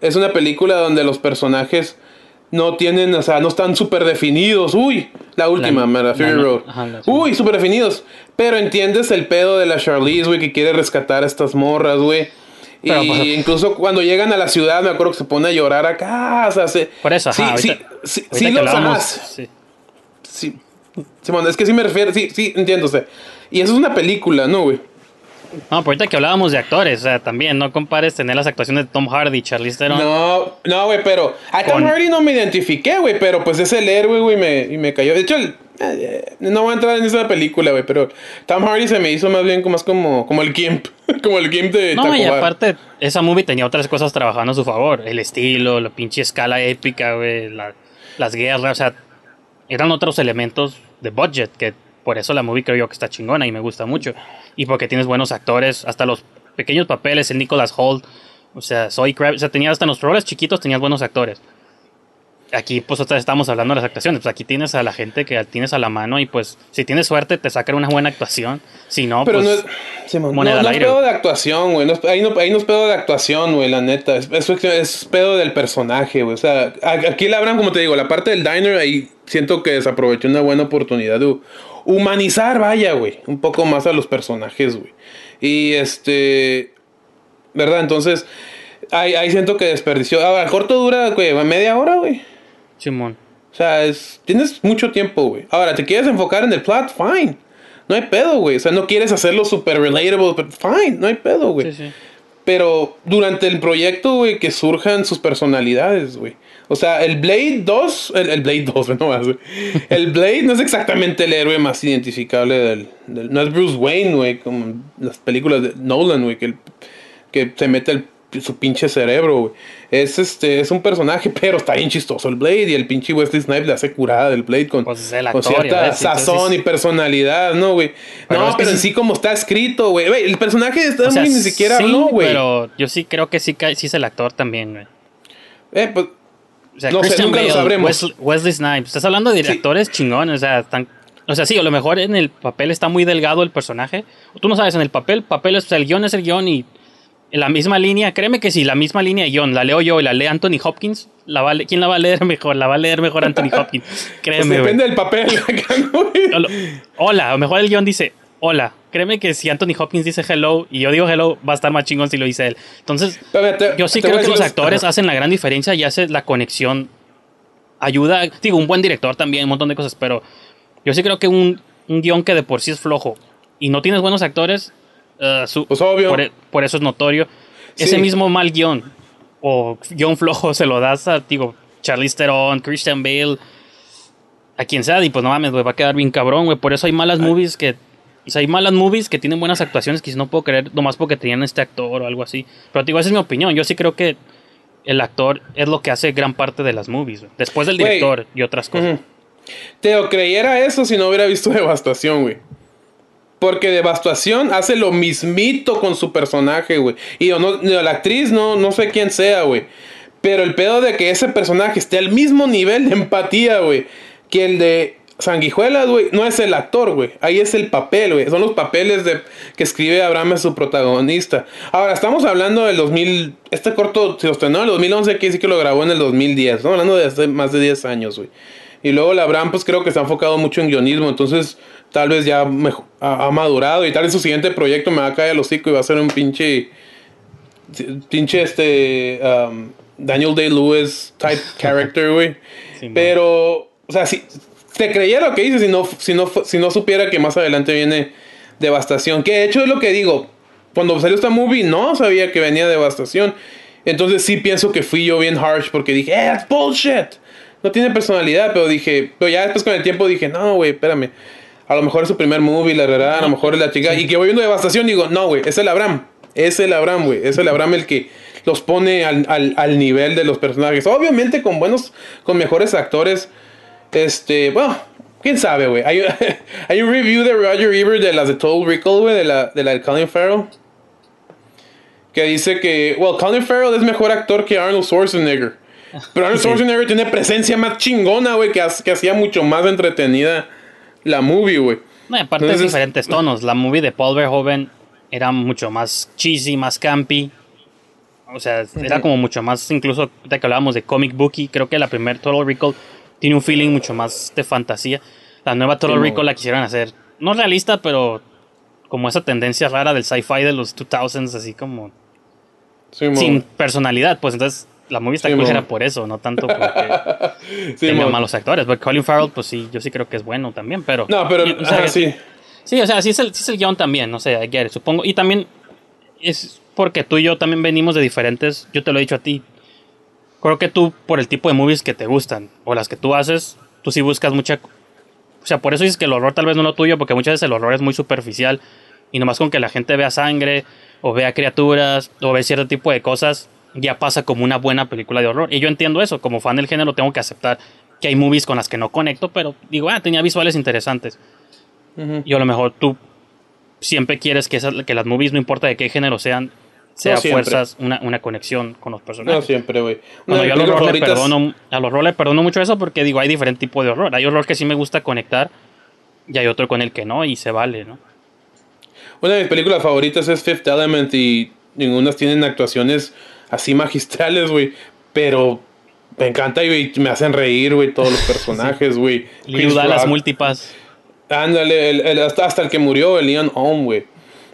Es una película donde los personajes no tienen, o sea, no están súper definidos. Uy, la última, La- Fury la- Road. ajá, Uy, súper definidos. Pero entiendes el pedo de la Charlize, güey, que quiere rescatar a estas morras, güey. Y pues, incluso cuando llegan a la ciudad, me acuerdo que se pone a llorar acá. O sea, se- Por eso, sí, ajá. sí, ahorita- sí, ahorita sí los sí. Sí. Simón, es que sí me refiero, sí, sí, sea, Y eso es una película, ¿no, güey? No, pero ahorita que hablábamos de actores, o sea, también no compares tener las actuaciones de Tom Hardy y Charlize Theron. No, no, güey, pero a Tom Con- Hardy no me identifiqué, güey, pero pues es el héroe, güey, me, y me cayó. De hecho, el- no voy a entrar en esa película, güey, pero Tom Hardy se me hizo más bien como, más como, como el Gimp, como el Gimp de No, y aparte, esa movie tenía otras cosas trabajando a su favor. El estilo, la pinche escala épica, güey, la- las guerras, o sea, eran otros elementos de budget que por eso la movie creo yo que está chingona y me gusta mucho. Y porque tienes buenos actores, hasta los pequeños papeles, el Nicholas Holt, o sea, Zoe Kravitz, o sea, tenía hasta en los roles chiquitos tenías buenos actores. Aquí, pues, otra vez estamos hablando de las actuaciones. Pues aquí tienes a la gente que tienes a la mano y, pues, si tienes suerte, te sacan una buena actuación. Si no, Pero pues. no es, moneda no, al no es aire. pedo de actuación, güey. no ahí, no, ahí no es pedo de actuación, güey, la neta. Es, es, es pedo del personaje, güey. O sea, aquí la abran, como te digo, la parte del diner, ahí siento que desaprovechó una buena oportunidad de humanizar, vaya, güey. Un poco más a los personajes, güey. Y este. ¿Verdad? Entonces, ahí, ahí siento que desperdició. Ahora, corto dura, güey, media hora, güey. Simón. O sea, es, tienes mucho tiempo, güey. Ahora, ¿te quieres enfocar en el plot? Fine. No hay pedo, güey. O sea, no quieres hacerlo super relatable, pero fine, no hay pedo, güey. Sí, sí. Pero durante el proyecto, güey, que surjan sus personalidades, güey. O sea, el Blade 2, el, el Blade 2, güey, no más, güey. El Blade no es exactamente el héroe más identificable del, del- No es Bruce Wayne, güey, como en las películas de Nolan, güey, que, el- que se mete el- su pinche cerebro, güey. Es este, es un personaje, pero está bien chistoso el Blade y el pinche Wesley Snipes le hace curada del Blade con, Pues con cierta ves, sazón entonces- y personalidad, ¿no, güey? No, es pero en sí- sí como está escrito, güey. El personaje está O sea, muy ni siquiera sí, habló, güey. Pero yo sí creo que sí, sí es el actor también, güey. Eh, pues, O sea, No sé, nunca lo sabremos. Wesley, Wesley Snipes. Estás hablando de Sí. actores chingones, o sea, están O sea, sí, a lo mejor en el papel está muy delgado el personaje. Tú no sabes, en el papel, papel es, o sea, el guion es el guion y en la misma línea, créeme que si la misma línea de guion la leo yo y la lee Anthony Hopkins, la va ¿quién la va a leer mejor? La va a leer mejor Anthony Hopkins. Pues Créeme, güey. depende del papel. Hola, lo mejor el guion dice hola. Créeme que si Anthony Hopkins dice hello y yo digo hello, va a estar más chingón si lo dice él. Entonces, te- yo sí creo que los actores Ajá. hacen la gran diferencia y hace la conexión. Ayuda, digo, un buen director también, un montón de cosas, pero yo sí creo que un, un guion que de por sí es flojo y no tienes buenos actores, su- Pues obvio. por, e- por eso es notorio. Sí. Ese mismo mal guion o guion flojo se lo das a, digo, Charlize Theron, Christian Bale, a quien sea, y pues no mames, güey, va a quedar bien cabrón, güey. Por eso hay malas movies que. O sea, hay malas movies que tienen buenas actuaciones que si no puedo creer, nomás porque tenían este actor o algo así. Pero digo, esa es mi opinión. Yo sí creo que el actor es lo que hace gran parte de las movies. Después del director y otras cosas. Ujú. Teo creyera eso si no hubiera visto Devastación, güey. Porque Devastación hace lo mismito con su personaje, güey. Y yo no, la actriz no, no sé quién sea, güey. Pero el pedo de que ese personaje esté al mismo nivel de empatía, güey, que el de Sanguijuelas, güey, no es el actor, güey. Ahí es el papel, güey. Son los papeles de, que escribe Abraham, su protagonista. Ahora, estamos hablando del 2000. Este corto se estrenó en el 2011, que sí que lo grabó en el 2010. Estamos hablando de hace más de 10 años, güey. Y luego la Abraham, pues creo que se ha enfocado mucho en guionismo. Entonces, tal vez ya mejo- ha, ha madurado. Y tal vez su siguiente proyecto me va a caer al hocico y va a ser un pinche. Pinche este. um, Daniel Day-Lewis type character, güey. Sí. Pero, o sea, si te creyera lo que dices si no, si, no, si no supiera que más adelante viene Devastación. Que de hecho es lo que digo. Cuando salió esta movie no sabía que venía Devastación. Entonces sí pienso que fui yo bien harsh porque dije, eh, that's bullshit. No tiene personalidad, pero dije, pero ya después con el tiempo dije, no, güey, espérame. A lo mejor es su primer movie, la verdad, a lo mejor es la chica. Y que voy viendo Devastación, digo, no, güey, es el Abraham. Es el Abraham, güey. Es el Abraham el que los pone al, al, al nivel de los personajes. Obviamente con buenos, con mejores actores. Este, bueno, quién sabe, güey. Hay, hay un review de Roger Ebert de las de Total Recall, güey, de la, de la de Colin Farrell. Que dice que, well, Colin Farrell es mejor actor que Arnold Schwarzenegger. Pero Arnold Schwarzenegger tiene presencia más chingona, güey, que, que hacía mucho más entretenida la movie, güey. No, aparte de Entonces- diferentes tonos. La movie de Paul Verhoeven era mucho más cheesy, más campy. O sea, era como mucho más, incluso de que hablábamos de comic booky, creo que la primer Total Recall tiene un feeling mucho más de fantasía. La nueva Total Sí, Recall la quisieron hacer, no realista, pero como esa tendencia rara del sci-fi de los 2000s, así como Sí, sin personalidad. Pues entonces la movie está Sí, cool era por eso, no tanto porque Sí, tenga malos actores. Porque Colin Farrell, pues sí, yo sí creo que es bueno también, pero... No, pero, o sea, ajá, sí. Sí, o sea, sí es el, sí es el guion también, no sé, it, supongo. Y también es porque tú y yo también venimos de diferentes, yo te lo he dicho a ti. Creo que tú, por el tipo de movies que te gustan, o las que tú haces, tú sí buscas mucha... O sea, por eso dices que el horror tal vez no es lo tuyo, porque muchas veces el horror es muy superficial. Y nomás con que la gente vea sangre, o vea criaturas, o vea cierto tipo de cosas, ya pasa como una buena película de horror. Y yo entiendo eso, como fan del género tengo que aceptar que hay movies con las que no conecto, pero digo, ah, tenía visuales interesantes. Y a lo mejor tú siempre quieres que, esas, que las movies, no importa de qué género sean, sea fuerzas una, una conexión con los personajes. No siempre, güey. Bueno, yo horror, le perdono, al horror le perdono mucho eso porque digo, hay diferente tipo de horror. Hay horror que sí me gusta conectar y hay otro con el que no y se vale, ¿no? Una de mis películas favoritas es Fifth Element y ningunas tienen actuaciones así magistrales, güey. Pero me encanta y me hacen reír, güey, todos los personajes, güey. Liu Chris da las múltipas. Ándale, el- el- hasta, hasta el que murió, el Leon Holm, güey.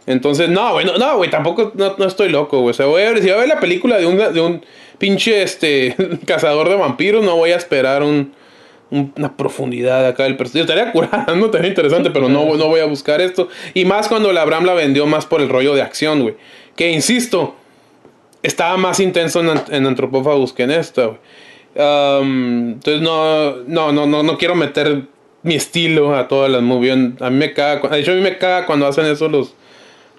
Entonces, no, güey, no, no, güey, tampoco no, no estoy loco, güey. O sea, voy a ver, si voy a ver la película de un, de un pinche este, cazador de vampiros, no voy a esperar un, un- una profundidad acá del personaje. Estaría curando, estaría interesante, pero no, no voy a buscar esto. Y más cuando la Abraham la vendió más por el rollo de acción, güey. Que insisto, estaba más intenso en, en Antropófagos que en esta. Um, entonces no, no, no, no, no quiero meter mi estilo a todas las movies. A mí me caga, de hecho a mí me caga cuando hacen eso los,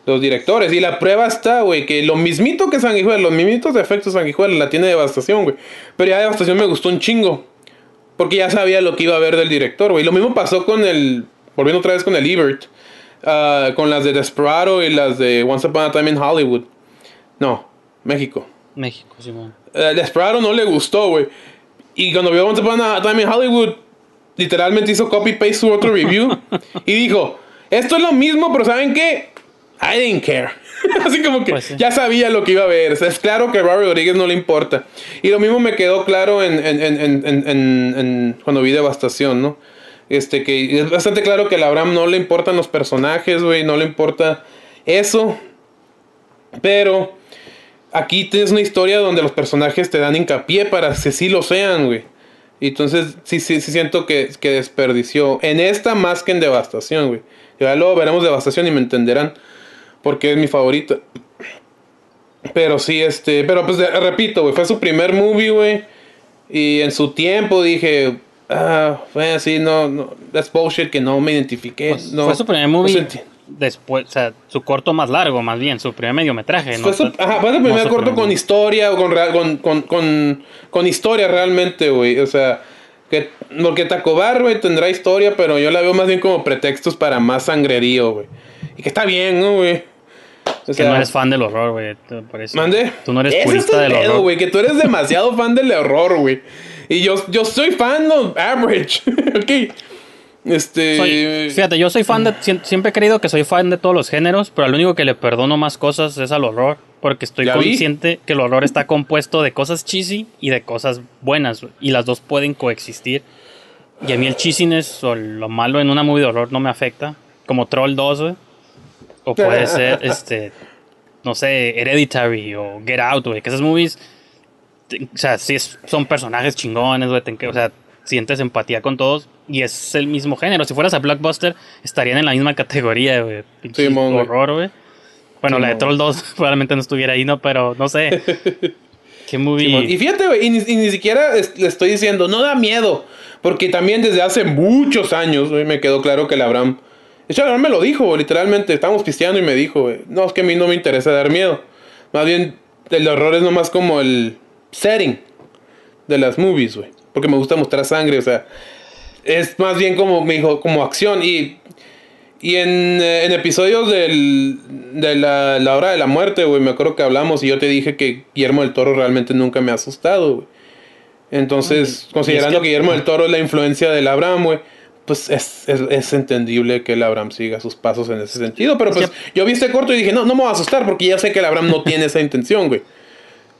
los directores. Y la prueba está, güey, que lo mismito que Sanguijuela, los mismitos efectos Sanguijuela la tiene Devastación, güey. Pero ya Devastación me gustó un chingo. Porque ya sabía lo que iba a ver del director, güey. Lo mismo pasó con el, volviendo otra vez con el Ebert. ah, con las de Desperado y las de Once Upon a Time in Hollywood. No, México. México, Simón. Eh, Desperado no le gustó, güey. Y cuando vio Once Upon a Time in Hollywood, literalmente hizo copy-paste su otro review y dijo, esto es lo mismo, pero ¿saben qué? I didn't care. Así como que Pues sí. ya sabía lo que iba a ver. O sea, es claro que a Robert Rodríguez no le importa. Y lo mismo me quedó claro en, en- en- en- cuando vi Devastación, ¿no? Este, que es bastante claro que a Abraham no le importan los personajes, güey, no le importa eso. Pero aquí tienes una historia donde los personajes te dan hincapié para que sí lo sean, güey. Y entonces sí, sí, sí siento que, que desperdició. En esta más que en Devastación, güey. Ya luego veremos Devastación y me entenderán. Porque es mi favorita. Pero sí, este. Pero pues repito, güey. Fue su primer movie, güey. Y en su tiempo dije. Ah, fue así, no, no. That's bullshit que no me identifiqué. Pues, no, fue su primer no movie. sentí. Después, o sea, su corto más largo, más bien, su primer mediometraje. Fue ¿no? su, ajá, fue su No primer su corto primer con historia o con, con, con, con, con historia realmente, güey. O sea, que, porque Tacobar, güey, tendrá historia, pero yo la veo más bien como pretextos para más sangrerío, güey. Y que está bien, ¿no, güey? O que sea, no eres fan del horror, güey. eso. ¿Mande? Tú no eres Ese es purista el del pedo, horror. güey, que tú eres demasiado fan del horror, güey. Y yo, yo soy fan of average, ok. Este... Soy- fíjate, yo soy fan de. siem- Siempre he creído que soy fan de todos los géneros, pero al único que le perdono más cosas es al horror. Porque estoy vi. consciente que el horror está compuesto de cosas cheesy y de cosas buenas. Y las dos pueden coexistir. Y a mí el cheesiness o lo malo en una movie de horror no me afecta. Como Troll 2, güey. O puede ser, este. No sé, Hereditary o Get Out, güey. Que esas movies. O sea, sí es- son personajes chingones, güey. O sea, sientes empatía con todos. Y es el mismo género. Si fueras a Blockbuster, estarían en la misma categoría, güey. Güey. horror, güey. Bueno, la de. Troll 2 probablemente no estuviera ahí, ¿no? Pero no sé. Qué movie. Simón. Y fíjate, güey, y ni, y ni siquiera es- le estoy diciendo, no da miedo. Porque también desde hace muchos años, güey, me quedó claro que el Abraham. De hecho, Abraham me lo dijo, literalmente. Estábamos pisteando y me dijo, güey, no, es que a mí no me interesa dar miedo. Más bien, el horror es nomás como el setting de las movies, güey. Porque me gusta mostrar sangre, o sea. Es más bien como, me dijo, como acción. Y y en, eh, en episodios del, de la, la hora de la muerte, güey, me acuerdo que hablamos y yo te dije que Guillermo del Toro realmente nunca me ha asustado, güey. Entonces, considerando es que, que- Guillermo del Toro es la influencia del Abraham, güey, pues es, es, es entendible que el Abraham siga sus pasos en ese sentido. Pero pues yo vi este corto y dije, no, no me voy a asustar porque ya sé que el Abraham no tiene esa intención, güey.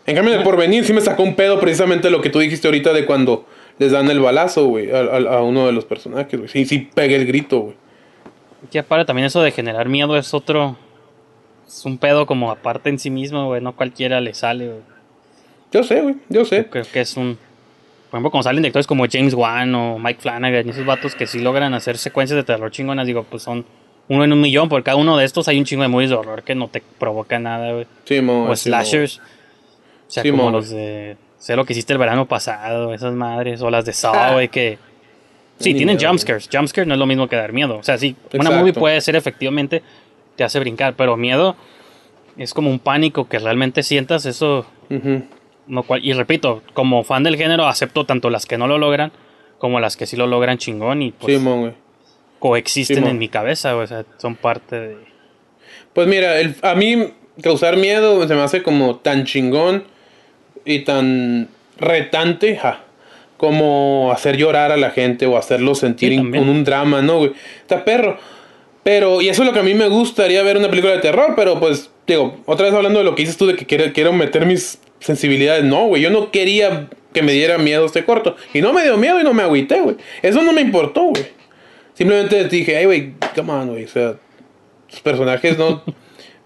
En cambio, en el porvenir sí me sacó un pedo precisamente lo que tú dijiste ahorita de cuando les dan el balazo, güey, a, a- a uno de los personajes, güey. Sí, sí, pegué el grito, güey. Que aparte también eso de generar miedo es otro. Es un pedo como aparte en sí mismo, güey. No cualquiera le sale, güey. Yo sé, güey, yo sé. Creo que es un. Por ejemplo, como salen directores como James Wan o Mike Flanagan y esos vatos que sí logran hacer secuencias de terror chingonas, digo, pues son uno en un millón. Por cada uno de estos hay un chingo de movies de horror que no te provoca nada, güey. Sí, mo, O sí, mo. O sea, Sí, como mo. los de. Sé lo que hiciste el verano pasado, esas madres. O las de Saw, güey, que. Sí, tienen miedo, jumpscares. Jumpscare no es lo mismo que dar miedo. O sea, sí, una Exacto. movie puede ser efectivamente. Te hace brincar, pero miedo es como un pánico que realmente sientas. Eso. Ujú. No cual- y repito, como fan del género, acepto tanto las que no lo logran como las que sí lo logran chingón y pues Sí, mo, güey. coexisten Sí, en mi cabeza, o sea, son parte de... Pues mira, el, a mí causar miedo se me hace como tan chingón y tan retante, ja, como hacer llorar a la gente o hacerlo sentir Sí, con un drama, ¿no, güey? Está perro. Pero, y eso es lo que a mí me gustaría ver una película de terror, pero pues, digo, otra vez hablando de lo que dices tú de que quiero, quiero meter mis sensibilidades. No, güey, yo no quería que me diera miedo este corto. Y no me dio miedo y no me agüité, güey. Eso no me importó, güey. Simplemente dije, ay, güey, come on, güey. O sea, sus personajes no,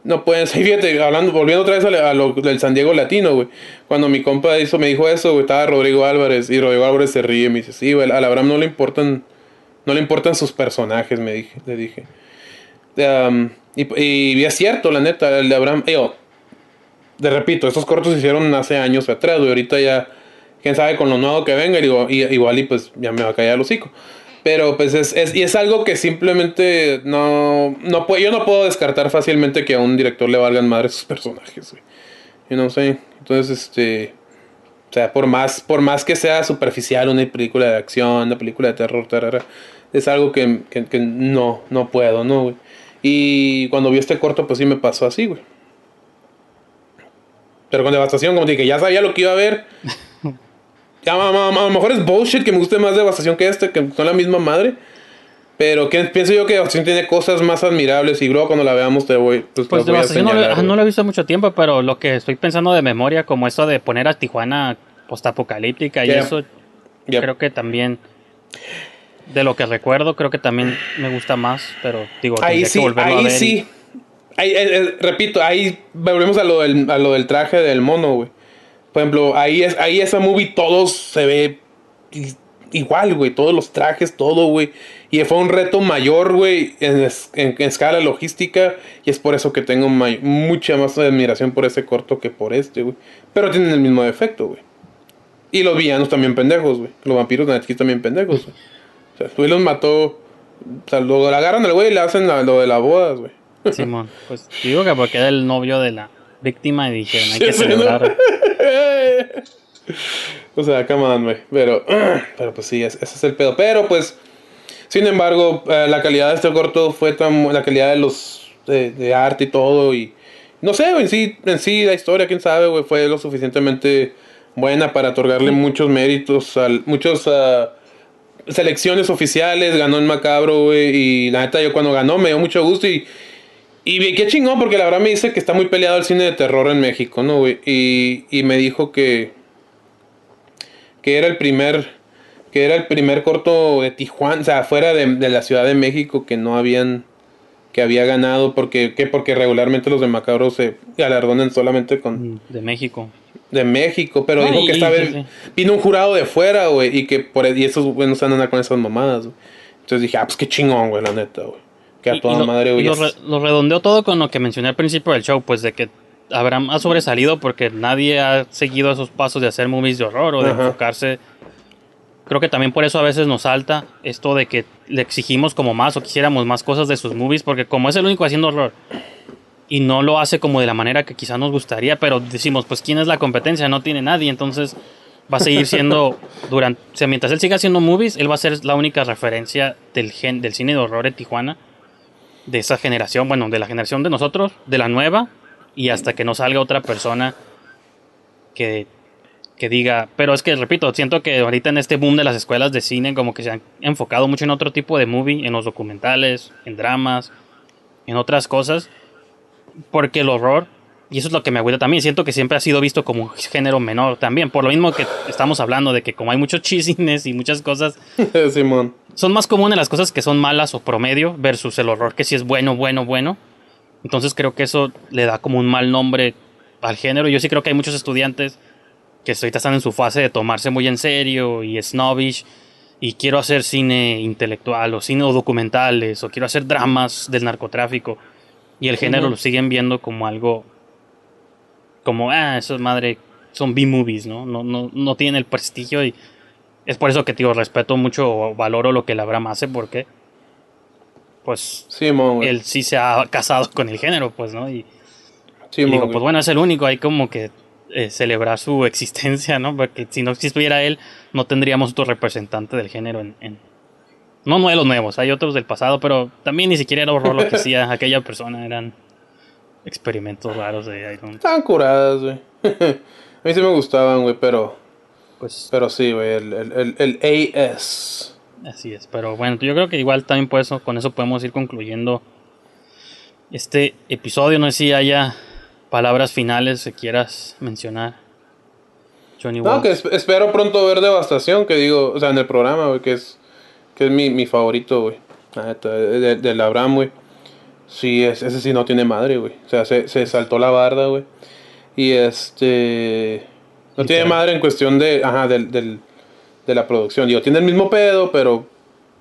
no pueden ser. Fíjate, hablando, volviendo otra vez a, lo del San Diego Latino, güey. Cuando mi compa hizo, me dijo eso, güey, estaba Rodrigo Álvarez. Y Rodrigo Álvarez se ríe y me dice, sí, güey, a Abraham no le importan. No le importan sus personajes, me dije, le dije. Um, y, y es cierto, la neta, el de Abraham. Yo, de repito, estos cortos se hicieron hace años atrás, güey. Ahorita ya, quién sabe con lo nuevo que venga, y y- igual y pues ya me va a callar el hocico. Pero pues es, es, y es algo que simplemente no, no puedo, yo no puedo descartar fácilmente que a un director le valgan madre sus personajes, güey. Yo no sé. Entonces, este. O sea, por más, por más que sea superficial una película de acción, una película de terror, tarara, es algo que, que- no, no puedo, ¿no, güey? Y cuando vi este corto, pues sí me pasó así, güey. Pero con devastación, como dije, ya sabía lo que iba a ver. A, a- a- a lo mejor es bullshit que me guste más Devastación que este, que son la misma madre. Pero que pienso yo que Devastación tiene cosas más admirables y luego cuando la veamos te voy, pues, Pues las voy a Devastación no, señalar, no güey. lo he visto mucho tiempo, pero lo que estoy pensando de memoria, como eso de poner a Tijuana postapocalíptica y Yeah. eso, Yep. creo que también, de lo que recuerdo, creo que también me gusta más, pero digo, Ahí sí, que volverlo a ahí ver. y- sí. Ahí, eh, eh, repito, ahí volvemos a lo del, a lo del traje del mono, güey. Por ejemplo, ahí, es, ahí esa movie todo se ve igual, güey. Todos los trajes, todo, güey. Y fue un reto mayor, güey, en, es- en- escala logística. Y es por eso que tengo mucha más admiración por ese corto que por este, güey. Pero tienen el mismo efecto, güey. Y los villanos también pendejos, güey. Los vampiros de Netflix también pendejos, güey. O sea, güey los mató. O sea, lo, lo agarran al güey y le hacen lo de las bodas, güey. Simón, pues digo que porque era el novio de la víctima y dijeron, hay que celebrar. o sea, come on, güey. Pero, pero pues sí, ese es el pedo. Pero pues, sin embargo, eh, la calidad de este corto fue tan. La calidad de los. de, de arte y todo. Y. No sé, en sí, en sí, la historia, quién sabe, güey, fue lo suficientemente buena para otorgarle muchos méritos, al, muchos. ah, selecciones oficiales, ganó el macabro, güey. Y la neta, yo cuando ganó me dio mucho gusto y. Y vi- qué chingón, porque la verdad me dice que está muy peleado el cine de terror en México, ¿no, güey? Y, y me dijo que. que era el primer. que era el primer corto de Tijuana, o sea, fuera de, de la Ciudad de México que no habían. que había ganado, porque, que porque regularmente los de Macabro se galardonan solamente con De México. de México, pero No, dijo y- que esta sí, vez sí. vino un jurado de fuera, güey, y que por y esos güey no se andan con esas mamadas, güey. Entonces dije, ah, pues qué chingón, güey, la neta, güey. Que a Y- toda y lo, madre, y lo, re- lo redondeó todo con lo que mencioné al principio del show, pues de que Abraham ha sobresalido porque nadie ha seguido esos pasos de hacer movies de horror o de Ajá. enfocarse. Creo que también por eso a veces nos salta esto de que le exigimos como más o quisiéramos más cosas de sus movies, porque como es el único haciendo horror y no lo hace como de la manera que quizá nos gustaría, pero decimos, pues ¿quién es la competencia? No tiene nadie, entonces va a seguir siendo durante, o sea, mientras él siga haciendo movies, él va a ser la única referencia del gen, del cine de horror de Tijuana de esa generación, bueno, de la generación de nosotros, de la nueva, y hasta que no salga otra persona que, que diga, pero es que, repito, siento que ahorita en este boom de las escuelas de cine como que se han enfocado mucho en otro tipo de movie, en los documentales, en dramas, en otras cosas, porque el horror, y eso es lo que me agüita también, siento que siempre ha sido visto como un género menor también, por lo mismo que estamos hablando de que como hay muchos chisines y muchas cosas, Simón. Son más comunes las cosas que son malas o promedio versus el horror que sí es bueno, bueno, bueno. Entonces creo que eso le da como un mal nombre al género. Yo sí creo que hay muchos estudiantes que ahorita están en su fase de tomarse muy en serio y snobbish y quiero hacer cine intelectual o cine o documentales o quiero hacer dramas del narcotráfico y el género lo siguen viendo como algo como ah eso es madre son B-movies, ¿no? No, no no tienen el prestigio y es por eso que tío respeto mucho o valoro lo que el Abraham hace porque pues güey. él sí se ha casado con el género, pues, ¿no? Y, y Simón, digo, pues bueno, es el único, hay como que eh, celebrar su existencia, ¿no? Porque si no existiera él, no tendríamos otro representante del género en... en- No, no de los nuevos, hay otros del pasado, pero también ni siquiera era horror lo que hacía aquella persona, eran experimentos raros de Iron. Estaban curadas, güey. A mí sí me gustaban, güey, pero. Pues Pero sí, güey, el, el, el, el AS. así es, pero bueno, yo creo que igual también por eso, con eso podemos ir concluyendo este episodio, no sé si haya palabras finales que quieras mencionar. Johnny No, Walsh. que es- espero pronto ver Devastación, que digo, o sea, en el programa, güey, que es, que es mi, mi favorito, güey. De- de- Del Abraham, güey. Sí, es- ese sí no tiene madre, güey. O sea, se, se saltó la barda, güey. Y este. No tiene madre en cuestión de. Ajá, del, del, de la producción. Digo, tiene el mismo pedo, pero.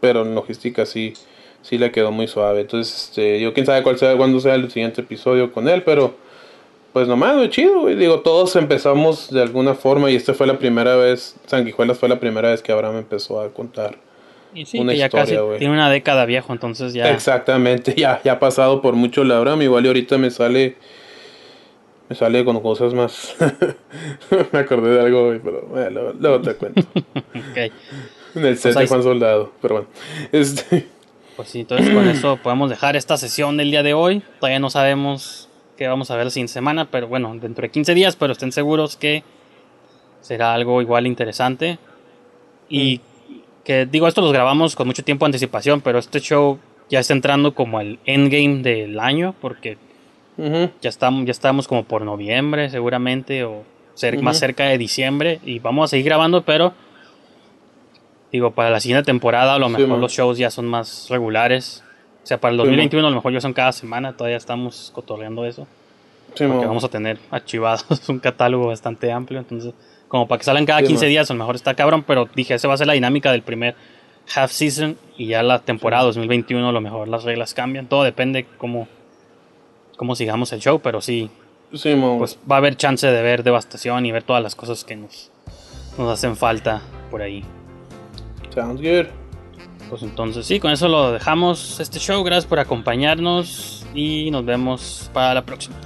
Pero en logística sí. Sí le quedó muy suave. Entonces, este, yo quién sabe cuál sea, cuándo sea el siguiente episodio con él, pero. Pues nomás, güey, chido, güey. Digo, todos empezamos de alguna forma y esta fue la primera vez, Sanguijuelas fue la primera vez que Abraham empezó a contar. Y sí, una que ya historia, casi güey. tiene una década viejo, entonces ya. Exactamente, ya, ya ha pasado por mucho la Abraham, igual y ahorita me sale, me sale con cosas más. me acordé de algo, güey, pero eh, luego, luego te cuento. Ok. En el set ahí de Juan Soldado, pero bueno. Este, Pues sí, entonces con eso podemos dejar esta sesión del día de hoy. Todavía no sabemos qué vamos a ver siguiente semana, pero bueno, dentro de 15 días, pero estén seguros que será algo igual interesante. Y que digo, esto los grabamos con mucho tiempo de anticipación, pero este show ya está entrando como el endgame del año, porque Ujú. ya estamos, ya estamos como por noviembre seguramente, o cer- más Ujú. cerca de diciembre, y vamos a seguir grabando, pero digo, para la siguiente temporada a lo Sí, mejor man. los shows ya son más regulares. O sea, para el Sí, man. 2021 a lo mejor ya son cada semana, todavía estamos cotorreando eso. Sí, Porque mo. vamos a tener archivados un catálogo bastante amplio, entonces como para que salgan cada Sí, 15 man. días, a lo mejor está cabrón, pero dije, esa va a ser la dinámica del primer half season y ya la temporada 2021 a lo mejor las reglas cambian, todo depende cómo, cómo sigamos el show, pero sí, pues va a haber chance de ver devastación y ver todas las cosas que nos, nos hacen falta por ahí. Sounds good. Pues entonces sí, con eso lo dejamos este show, gracias por acompañarnos y nos vemos para la próxima.